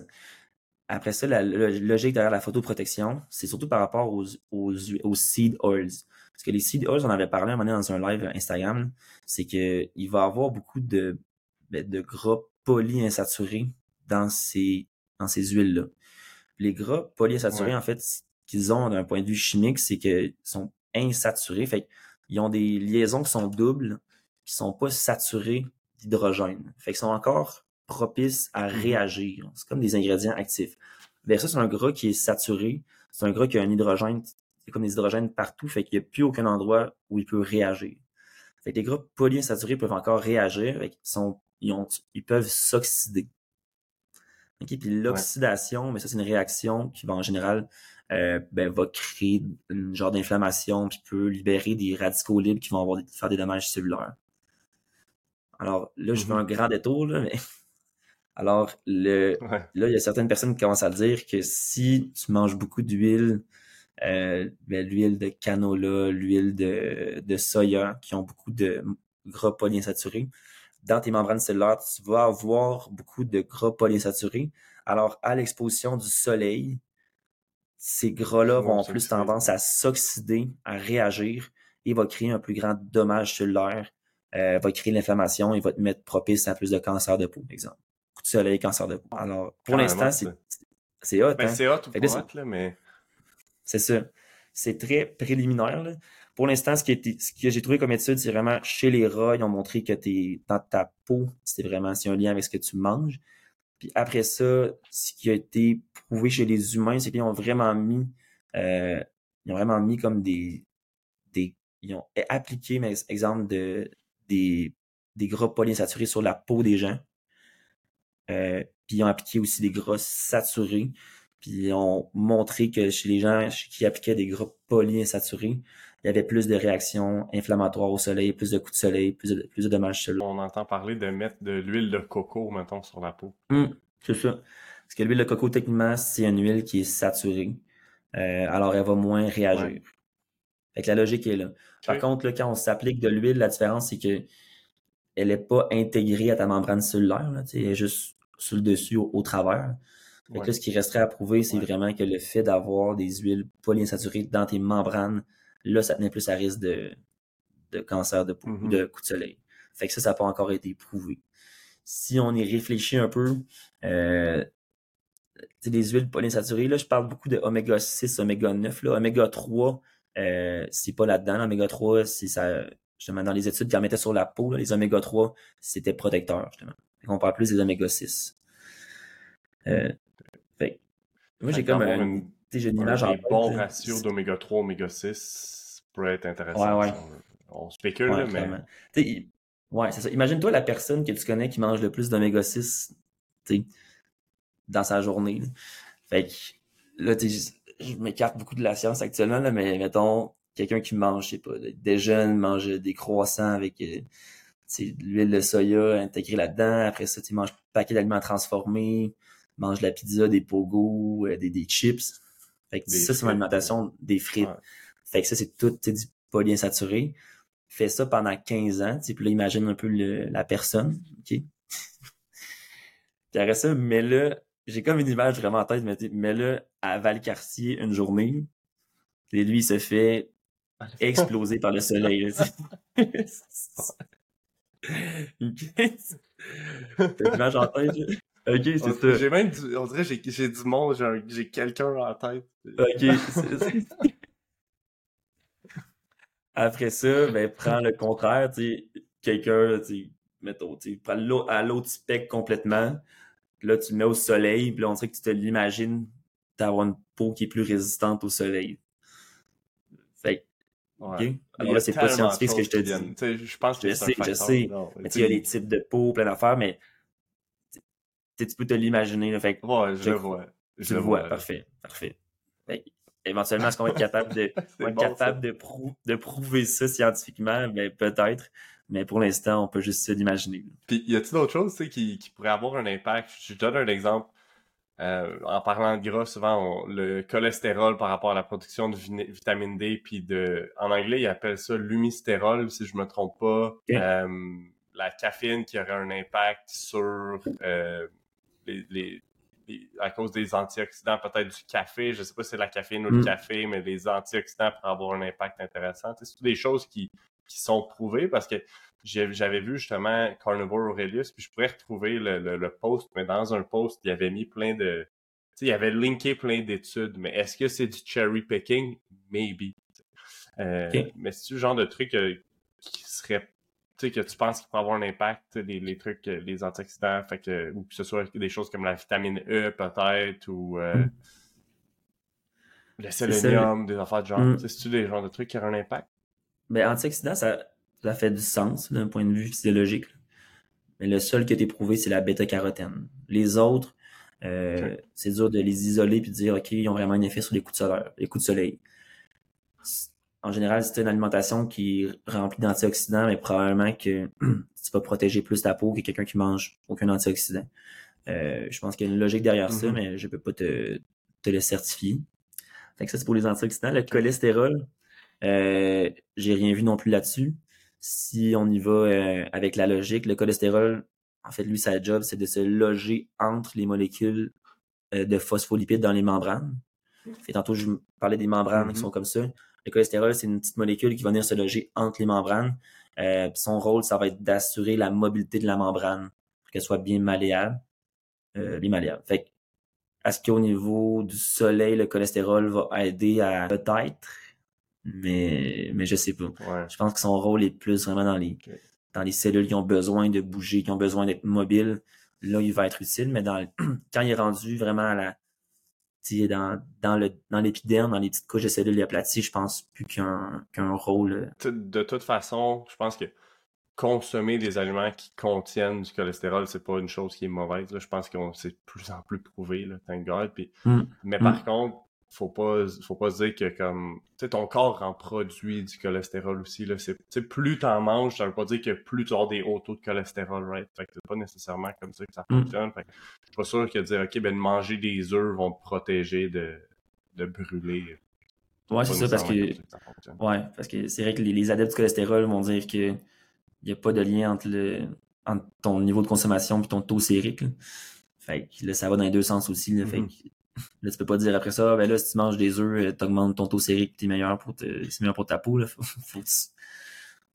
Après ça, la, logique derrière la photoprotection, c'est surtout par rapport aux, aux, aux seed oils. Parce que les seed oils, j'en avais parlé un moment donné dans un live Instagram, c'est que il va avoir beaucoup de, ben, de gras polyinsaturés dans ces, dans ces huiles-là. Les gras polyinsaturés, en fait, ce qu'ils ont d'un point de vue chimique, c'est qu'ils sont insaturés. Fait qu'ils ont des liaisons qui sont doubles, qui sont pas saturées d'hydrogène. Fait qu'ils sont encore propices à mm-hmm. réagir. C'est comme des ingrédients actifs. Ça, c'est un gras qui est saturé. C'est un gras qui a un hydrogène, c'est comme des hydrogènes partout, fait qu'il n'y a plus aucun endroit où il peut réagir. Fait que les gras polyinsaturés peuvent encore réagir, ils, sont, ils, ont, ils peuvent s'oxyder. Okay? Puis l'oxydation, mais ça, c'est une réaction qui va en général euh, ben, va créer une genre d'inflammation qui peut libérer des radicaux libres qui vont avoir faire des dommages cellulaires. Alors là, je fais mm-hmm. un grand détour, là, mais alors, le, là, il y a certaines personnes qui commencent à dire que si tu manges beaucoup d'huile, euh, ben, l'huile de canola, l'huile de, de soya, qui ont beaucoup de gras polyinsaturés, dans tes membranes cellulaires, tu vas avoir beaucoup de gras polyinsaturés. Alors, à l'exposition du soleil, ces gras-là vont plus tendance à s'oxyder, à réagir, et va créer un plus grand dommage cellulaire, euh, va créer l'inflammation et va te mettre propice à plus de cancer de peau, par exemple du soleil, cancer de peau. Alors, pour l'instant, c'est, c'est hot. Ben, hein? C'est hot hot, mais. C'est ça. C'est très préliminaire. Là. Pour l'instant, ce, que j'ai trouvé comme étude, c'est vraiment chez les rats, ils ont montré que dans ta peau, c'était vraiment c'est un lien avec ce que tu manges. Puis après ça, ce qui a été prouvé chez les humains, c'est qu'ils ont vraiment mis, euh, ils ont vraiment mis comme des, des, ils ont appliqué, exemple de des, des gras polyinsaturés sur la peau des gens. Euh, puis ils ont appliqué aussi des gras saturés. Puis ils ont montré que chez les gens qui appliquaient des gras polyinsaturés, il y avait plus de réactions inflammatoires au soleil, plus de coups de soleil, plus de, plus de dommages cellulaires. On entend parler de mettre de l'huile de coco, mettons, sur la peau. Hum, c'est ça. Parce que l'huile de coco, techniquement, c'est une huile qui est saturée. Euh, alors, elle va moins réagir. Fait que la logique est là. Par contre, là, quand on s'applique de l'huile, la différence, c'est que elle n'est pas intégrée à ta membrane cellulaire. Là, elle est juste sur le dessus au, travers. Fait ce qui resterait à prouver, c'est vraiment que le fait d'avoir des huiles polyinsaturées dans tes membranes, là, ça tenait plus à risque de, de cancer de peau ou mm-hmm. de coup de soleil. Fait que ça, ça n'a pas encore été prouvé. Si on y réfléchit un peu, euh, les huiles polyinsaturées, là, je parle beaucoup de oméga 6, oméga 9, là. Oméga 3, euh, c'est pas là-dedans. Oméga 3, c'est ça, justement, dans les études qui en mettaient sur la peau, les oméga 3, c'était protecteur, justement. On parle plus des oméga 6. Euh, moi, j'ai comme une, j'ai une image en bon ratio d'oméga 3, oméga 6 pourrait être intéressant. Ouais, ouais. On, spécule, mais. Ouais, c'est ça. Imagine-toi la personne que tu connais qui mange le plus d'oméga 6 dans sa journée. Fait que là, je m'écarte beaucoup de la science actuellement, là, mais mettons, quelqu'un qui mange, je sais pas, des jeunes mange des croissants avec euh, l'huile de soya intégrée là-dedans. Après ça, tu manges un paquet d'aliments transformés, mange la pizza, des pogos, euh, des, des chips. Fait que ça, c'est mon alimentation, des frites. Fait que ça, c'est tout du polyinsaturé. Fais ça pendant 15 ans. Puis là, imagine un peu la personne. OK? puis après ça, mais là, j'ai comme une image vraiment en tête, mais mets-le à Valcartier une journée. Et lui, il se fait exploser par le soleil. T'as l'image en tête, Ok, c'est ça. J'ai même, on dirait, j'ai, j'ai du monde, j'ai, j'ai quelqu'un en tête. Ok, c'est Après ça, ben, prends le contraire, tu quelqu'un, tu mettons, tu prends l'autre, à l'autre spec complètement, là, tu le mets au soleil, puis là, on dirait que tu te l'imagines d'avoir une peau qui est plus résistante au soleil. Fait Ouais. Alors là, c'est pas scientifique ce que je te dis. Je pense que je sais, je sais. mais il y a les types de peau, plein d'affaires, mais tu peux te l'imaginer. Fait ouais, je, le vois. Je le vois. Parfait. Parfait. éventuellement, est-ce qu'on va être capable de, être capable de, de, prouver ça scientifiquement? Ben, peut-être. Mais pour l'instant, on peut juste se l'imaginer. Puis, y a-t-il d'autres choses qui, qui pourraient avoir un impact? Je donne un exemple. Euh, en parlant de gras, souvent, le cholestérol par rapport à la production de vitamine D, puis de, en anglais, ils appellent ça l'humistérol, si je me trompe pas. Euh, la caféine qui aurait un impact sur euh, les, à cause des antioxydants, peut-être du café. Je sais pas si c'est la caféine ou le mm. café, mais les antioxydants pour avoir un impact intéressant. C'est des choses qui, qui sont prouvées parce que j'avais vu justement Carnivore Aurelius, puis je pourrais retrouver le, le, post, mais dans un post, il avait mis plein de. Tu sais, il avait linké plein d'études, mais est-ce que c'est du cherry picking? Maybe. Euh, mais c'est le genre de truc euh, qui serait tu sais, que tu penses qu'il peut avoir un impact, les, les trucs, les antioxydants, fait que, ou que ce soit des choses comme la vitamine E peut-être, ou euh, mm. le sélénium, des affaires de genre. Mm. C'est-tu des genres de trucs qui auraient un impact? Ben, antioxydants, ça, ça fait du sens d'un point de vue physiologique. Mais le seul qui été prouvé, c'est la bêta-carotène. Les autres, euh, c'est dur de les isoler puis de dire, OK, ils ont vraiment un effet sur les coups de soleil. Les coups de soleil en général, c'est une alimentation qui est remplie d'antioxydants, mais probablement que tu vas protéger plus ta peau que quelqu'un qui mange aucun antioxydant. Euh, je pense qu'il y a une logique derrière ça, mm-hmm. mais je peux pas te, le certifier. Fait que ça, c'est pour les antioxydants. Le cholestérol, euh, j'ai rien vu non plus là-dessus. Si on y va euh, avec la logique, le cholestérol, en fait, lui, sa job, c'est de se loger entre les molécules euh, de phospholipides dans les membranes. Fait tantôt, je parlais des membranes qui mm-hmm. sont comme ça. Le cholestérol, c'est une petite molécule qui va venir se loger entre les membranes. Euh, son rôle, ça va être d'assurer la mobilité de la membrane pour qu'elle soit bien malléable. Euh, bien malléable. Fait est-ce qu'au niveau du soleil, le cholestérol va aider à peut-être, mais, mais je sais pas. Je pense que son rôle est plus vraiment dans les, dans les cellules qui ont besoin de bouger, qui ont besoin d'être mobiles. Là, il va être utile, mais dans, quand il est rendu vraiment à la, dans, dans, le, dans l'épiderme, dans les petites couches de cellules aplaties, je pense plus qu'un, qu'un rôle. Euh. De toute façon, je pense que consommer des aliments qui contiennent du cholestérol, c'est pas une chose qui est mauvaise. Je pense que c'est de plus en plus prouvé, là, thank God. Puis, mm. Mais par mm. contre, faut pas faut pas se dire que comme tu ton corps en produit du cholestérol aussi là. C'est plus t'en manges ça veut pas dire que plus tu as des hauts taux de cholestérol right? Fait que c'est pas nécessairement comme ça que ça mm. fonctionne. Fait que je suis pas sûr que dire ok ben de manger des œufs vont te protéger de de brûler. Ouais c'est ça parce que, ouais parce que c'est vrai que les, adeptes du cholestérol vont dire que il y a pas de lien entre le entre ton niveau de consommation et ton taux sérique fait que là ça va dans les deux sens aussi là, fait mm-hmm. que Là, tu peux pas dire après ça, ben là, si tu manges des œufs, euh, t'augmentes ton taux sérique, t'es meilleur pour c'est meilleur pour ta peau, là. Faut, faut,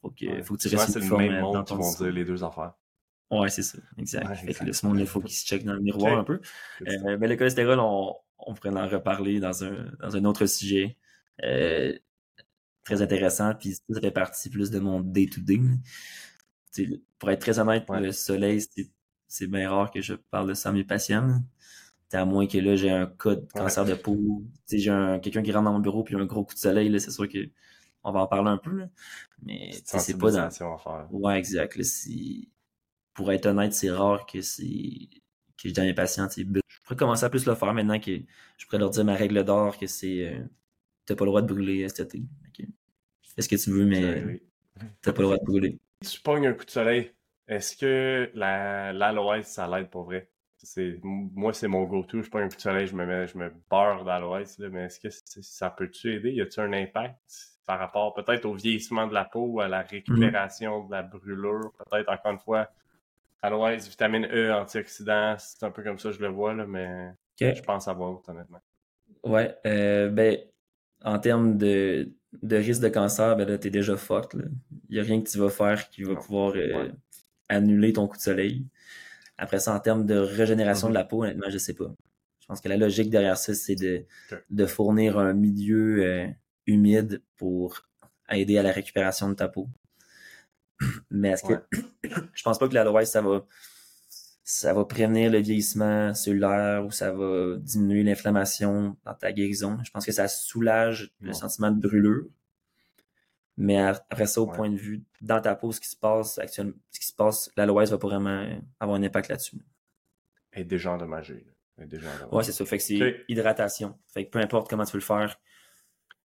faut que, faut que tu restes C'est le même monde qui vont dire les deux affaires. Ouais, c'est ça, exact. fait que ce monde il faut qu'il se check dans le miroir un peu. Euh, mais le cholestérol, on, on pourrait en reparler dans un, dans un autre sujet. Euh, très intéressant, puis ça fait partie plus de mon day-to-day. Pour être très honnête, le soleil, c'est bien rare que je parle de ça à mes patients à moins que là, j'ai un cas de cancer de peau. J'ai quelqu'un qui rentre dans mon bureau puis un gros coup de soleil, c'est sûr que on va en parler un peu. Mais c'est pas dans. Ouais, exact. Pour être honnête, c'est rare que c'est que je dis à mes patients, je pourrais commencer à plus le faire maintenant que je pourrais leur dire ma règle d'or que c'est euh, t'as pas le droit de brûler cet été. Fais ce que tu veux, mais t'as pas le droit de brûler? Tu pognes un coup de soleil. Est-ce que la l'aloès, ça l'aide pour vrai? Moi c'est mon go-to. Je prends un coup de soleil je me mets je me beurre mais est-ce que ça peut-tu aider? Y a-t-il un impact par rapport peut-être au vieillissement de la peau à la récupération de la brûlure? Peut-être encore une fois aloès vitamine E antioxydants c'est un peu comme ça je le vois là mais je pense avoir honnêtement. Ouais euh, ben en termes de, de risque de cancer ben là t'es déjà forte il y a rien que tu vas faire qui va pouvoir euh, annuler ton coup de soleil après ça, en termes de régénération de mhm. la peau, honnêtement, je sais pas. Je pense que la logique derrière ça, c'est de, de fournir un milieu euh, humide pour aider à la récupération de ta peau. Mais est-ce que je pense pas que l'aloès, ça va ça va prévenir le vieillissement cellulaire ou ça va diminuer l'inflammation dans ta guérison. Je pense que ça soulage le sentiment de brûlure. Mais après ça, au point de vue dans ta peau, ce qui se passe actuellement, ce qui se passe, l'aloès va pas vraiment avoir un impact là-dessus. Est déjà endommagée. déjà Ouais, c'est ça. Fait que c'est hydratation. Fait que peu importe comment tu veux le faire,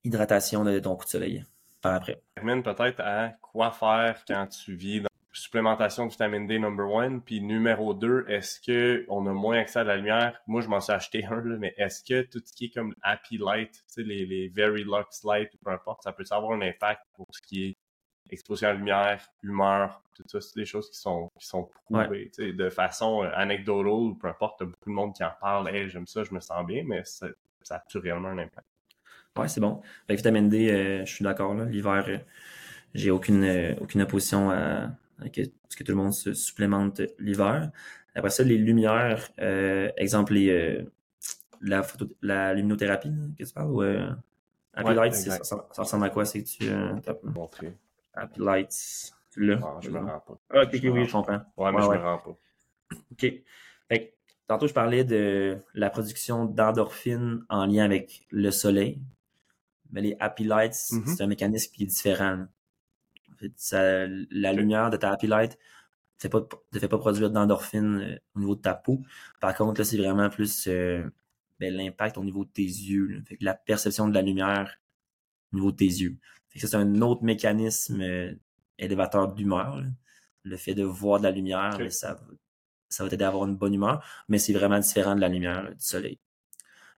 hydratation de ton coup de soleil par après. Termine peut-être à quoi faire quand tu vis dans supplémentation de vitamine D number one. Puis numéro deux, est-ce que on a moins accès à la lumière? Moi, je m'en suis acheté un, là, mais est-ce que tout ce qui est comme Happy Light, tu sais, les, les Very Lux Light, peu importe, ça peut avoir un impact pour ce qui est exposition à la lumière, humeur, tout ça, c'est des choses qui sont, qui sont prouvées de façon euh, anecdotale ou peu importe. Beaucoup de monde qui en parle. Hey, j'aime ça, je me sens bien, mais ça, ça a réellement un impact? Ouais, c'est bon. Avec vitamine D, euh, je suis d'accord. L'hiver, euh, j'ai aucune, aucune opposition à, ce que tout le monde se supplémente l'hiver. Après ça, les lumières, exemple, les, la, photo, la luminothérapie que tu parles, ou Happy Lights, ça, ça, ressemble à quoi? C'est que tu euh, Montrer. Happy Lights, tu l'as? je me rends pas. Ah, ok, oui, je comprends. Ouais, mais je me rends pas. OK. Fait tantôt, je parlais de la production d'endorphines en lien avec le soleil. Mais les Happy Lights, mm-hmm. c'est un mécanisme qui est différent. Ça, la lumière de ta Happy Light ne te fait pas produire d'endorphines euh, au niveau de ta peau. Par contre, là, c'est vraiment plus euh, ben, l'impact au niveau de tes yeux. Fait que la perception de la lumière au niveau de tes yeux. Fait que c'est un autre mécanisme euh, élévateur d'humeur. Le fait de voir de la lumière, ben, ça, ça va t'aider à avoir une bonne humeur, mais c'est vraiment différent de la lumière du soleil.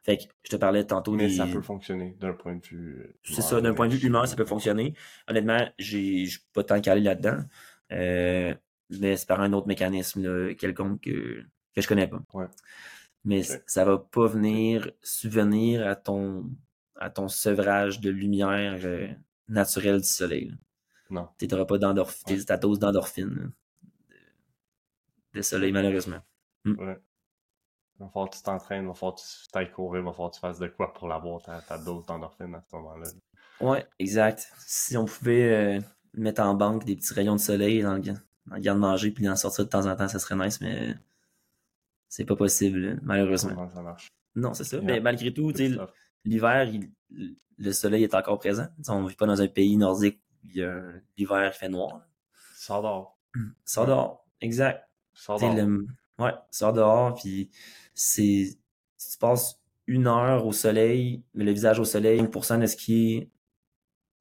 Fait que je te parlais tantôt Mais ça peut fonctionner d'un point de vue. C'est ça, d'un point de vue humain, ça peut fonctionner. Honnêtement, j'ai pas tant calé là-dedans. Euh, mais c'est par un autre mécanisme quelconque que, que je connais pas. Ouais mais ça va pas venir subvenir à ton à ton sevrage de lumière euh, naturelle du soleil. Non. Tu n'auras pas d'endorphine, ta dose d'endorphine de, soleil, malheureusement. Hmm. Ouais. Il va falloir que tu t'entraînes, il va falloir que tu ailles courir, il va falloir que tu fasses de quoi pour l'avoir, ta, ta, dose d'endorphine à ce moment-là. Ouais, exact. Si on pouvait euh, mettre en banque des petits rayons de soleil dans le, dans le garde-manger puis en sortir de temps en temps, ça serait nice, mais c'est pas possible, malheureusement. ça marche? Non, c'est ça. Mais malgré tout, l'hiver, le soleil est encore présent. on ne vit pas dans un pays nordique où l'hiver fait noir. Sors dehors. Sors dehors, exact. Sors dehors. Ouais, sors dehors, puis c'est. tu passes une heure au soleil, mais le visage au soleil, 1% de ce qui est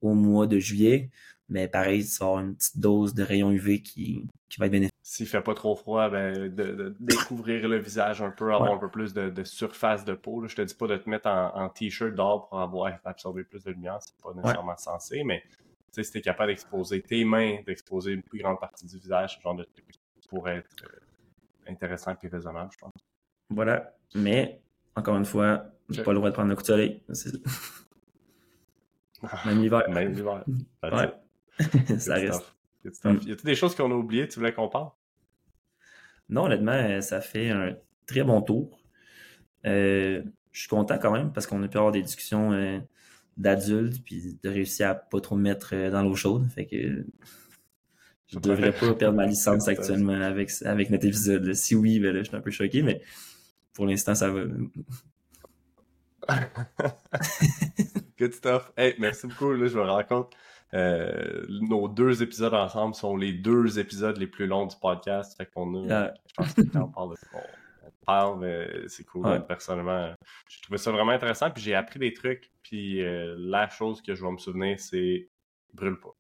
au mois de juillet, mais pareil, tu vas avoir une petite dose de rayon UV qui, qui va être bénéfique. S'il fait pas trop froid, ben, de, découvrir le visage un peu, avoir un peu plus de, surface de peau. Là. Je te dis pas de te mettre en, t-shirt dehors pour avoir absorbé plus de lumière, c'est pas nécessairement censé, mais si tu es capable d'exposer tes mains, d'exposer une plus grande partie du visage, ce genre de truc pourrait être euh, intéressant et raisonnable, je pense. Voilà. Mais, encore une fois, j'ai pas le droit de prendre le coup de soleil. Même l'hiver. Même l'hiver. Ouais. ça reste. Mm. Y a-t-il des choses qu'on a oubliées, tu voulais qu'on parle? Non, honnêtement, ça fait un très bon tour. Euh, je suis content quand même parce qu'on a pu avoir des discussions euh, d'adultes puis de réussir à pas trop me mettre euh, dans l'eau chaude. Fait que je devrais pas perdre ma licence actuellement avec, avec notre épisode. Si oui, ben là, je suis un peu choqué, mais pour l'instant, ça va. Good stuff. Hey, merci beaucoup. Là, je me rends compte. Euh, nos deux épisodes ensemble sont les deux épisodes les plus longs du podcast. Fait qu'on a, je pense qu'on parle de on parle, mais c'est cool. Personnellement, j'ai trouvé ça vraiment intéressant. Puis j'ai appris des trucs. Puis euh, la chose que je vais me souvenir, c'est brûle pas.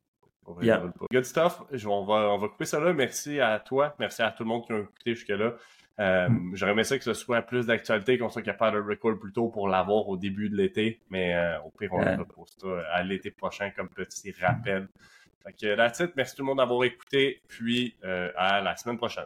Good stuff. On va, on va couper ça là. Merci à toi. Merci à tout le monde qui a écouté jusque-là. Euh, mm. J'aurais aimé ça que ce soit plus d'actualité, qu'on soit capable de record plus tôt pour l'avoir au début de l'été. Mais euh, au pire, on va pour ça à l'été prochain comme petit rappel. Fait que, la titre, merci tout le monde d'avoir écouté. Puis euh, à la semaine prochaine.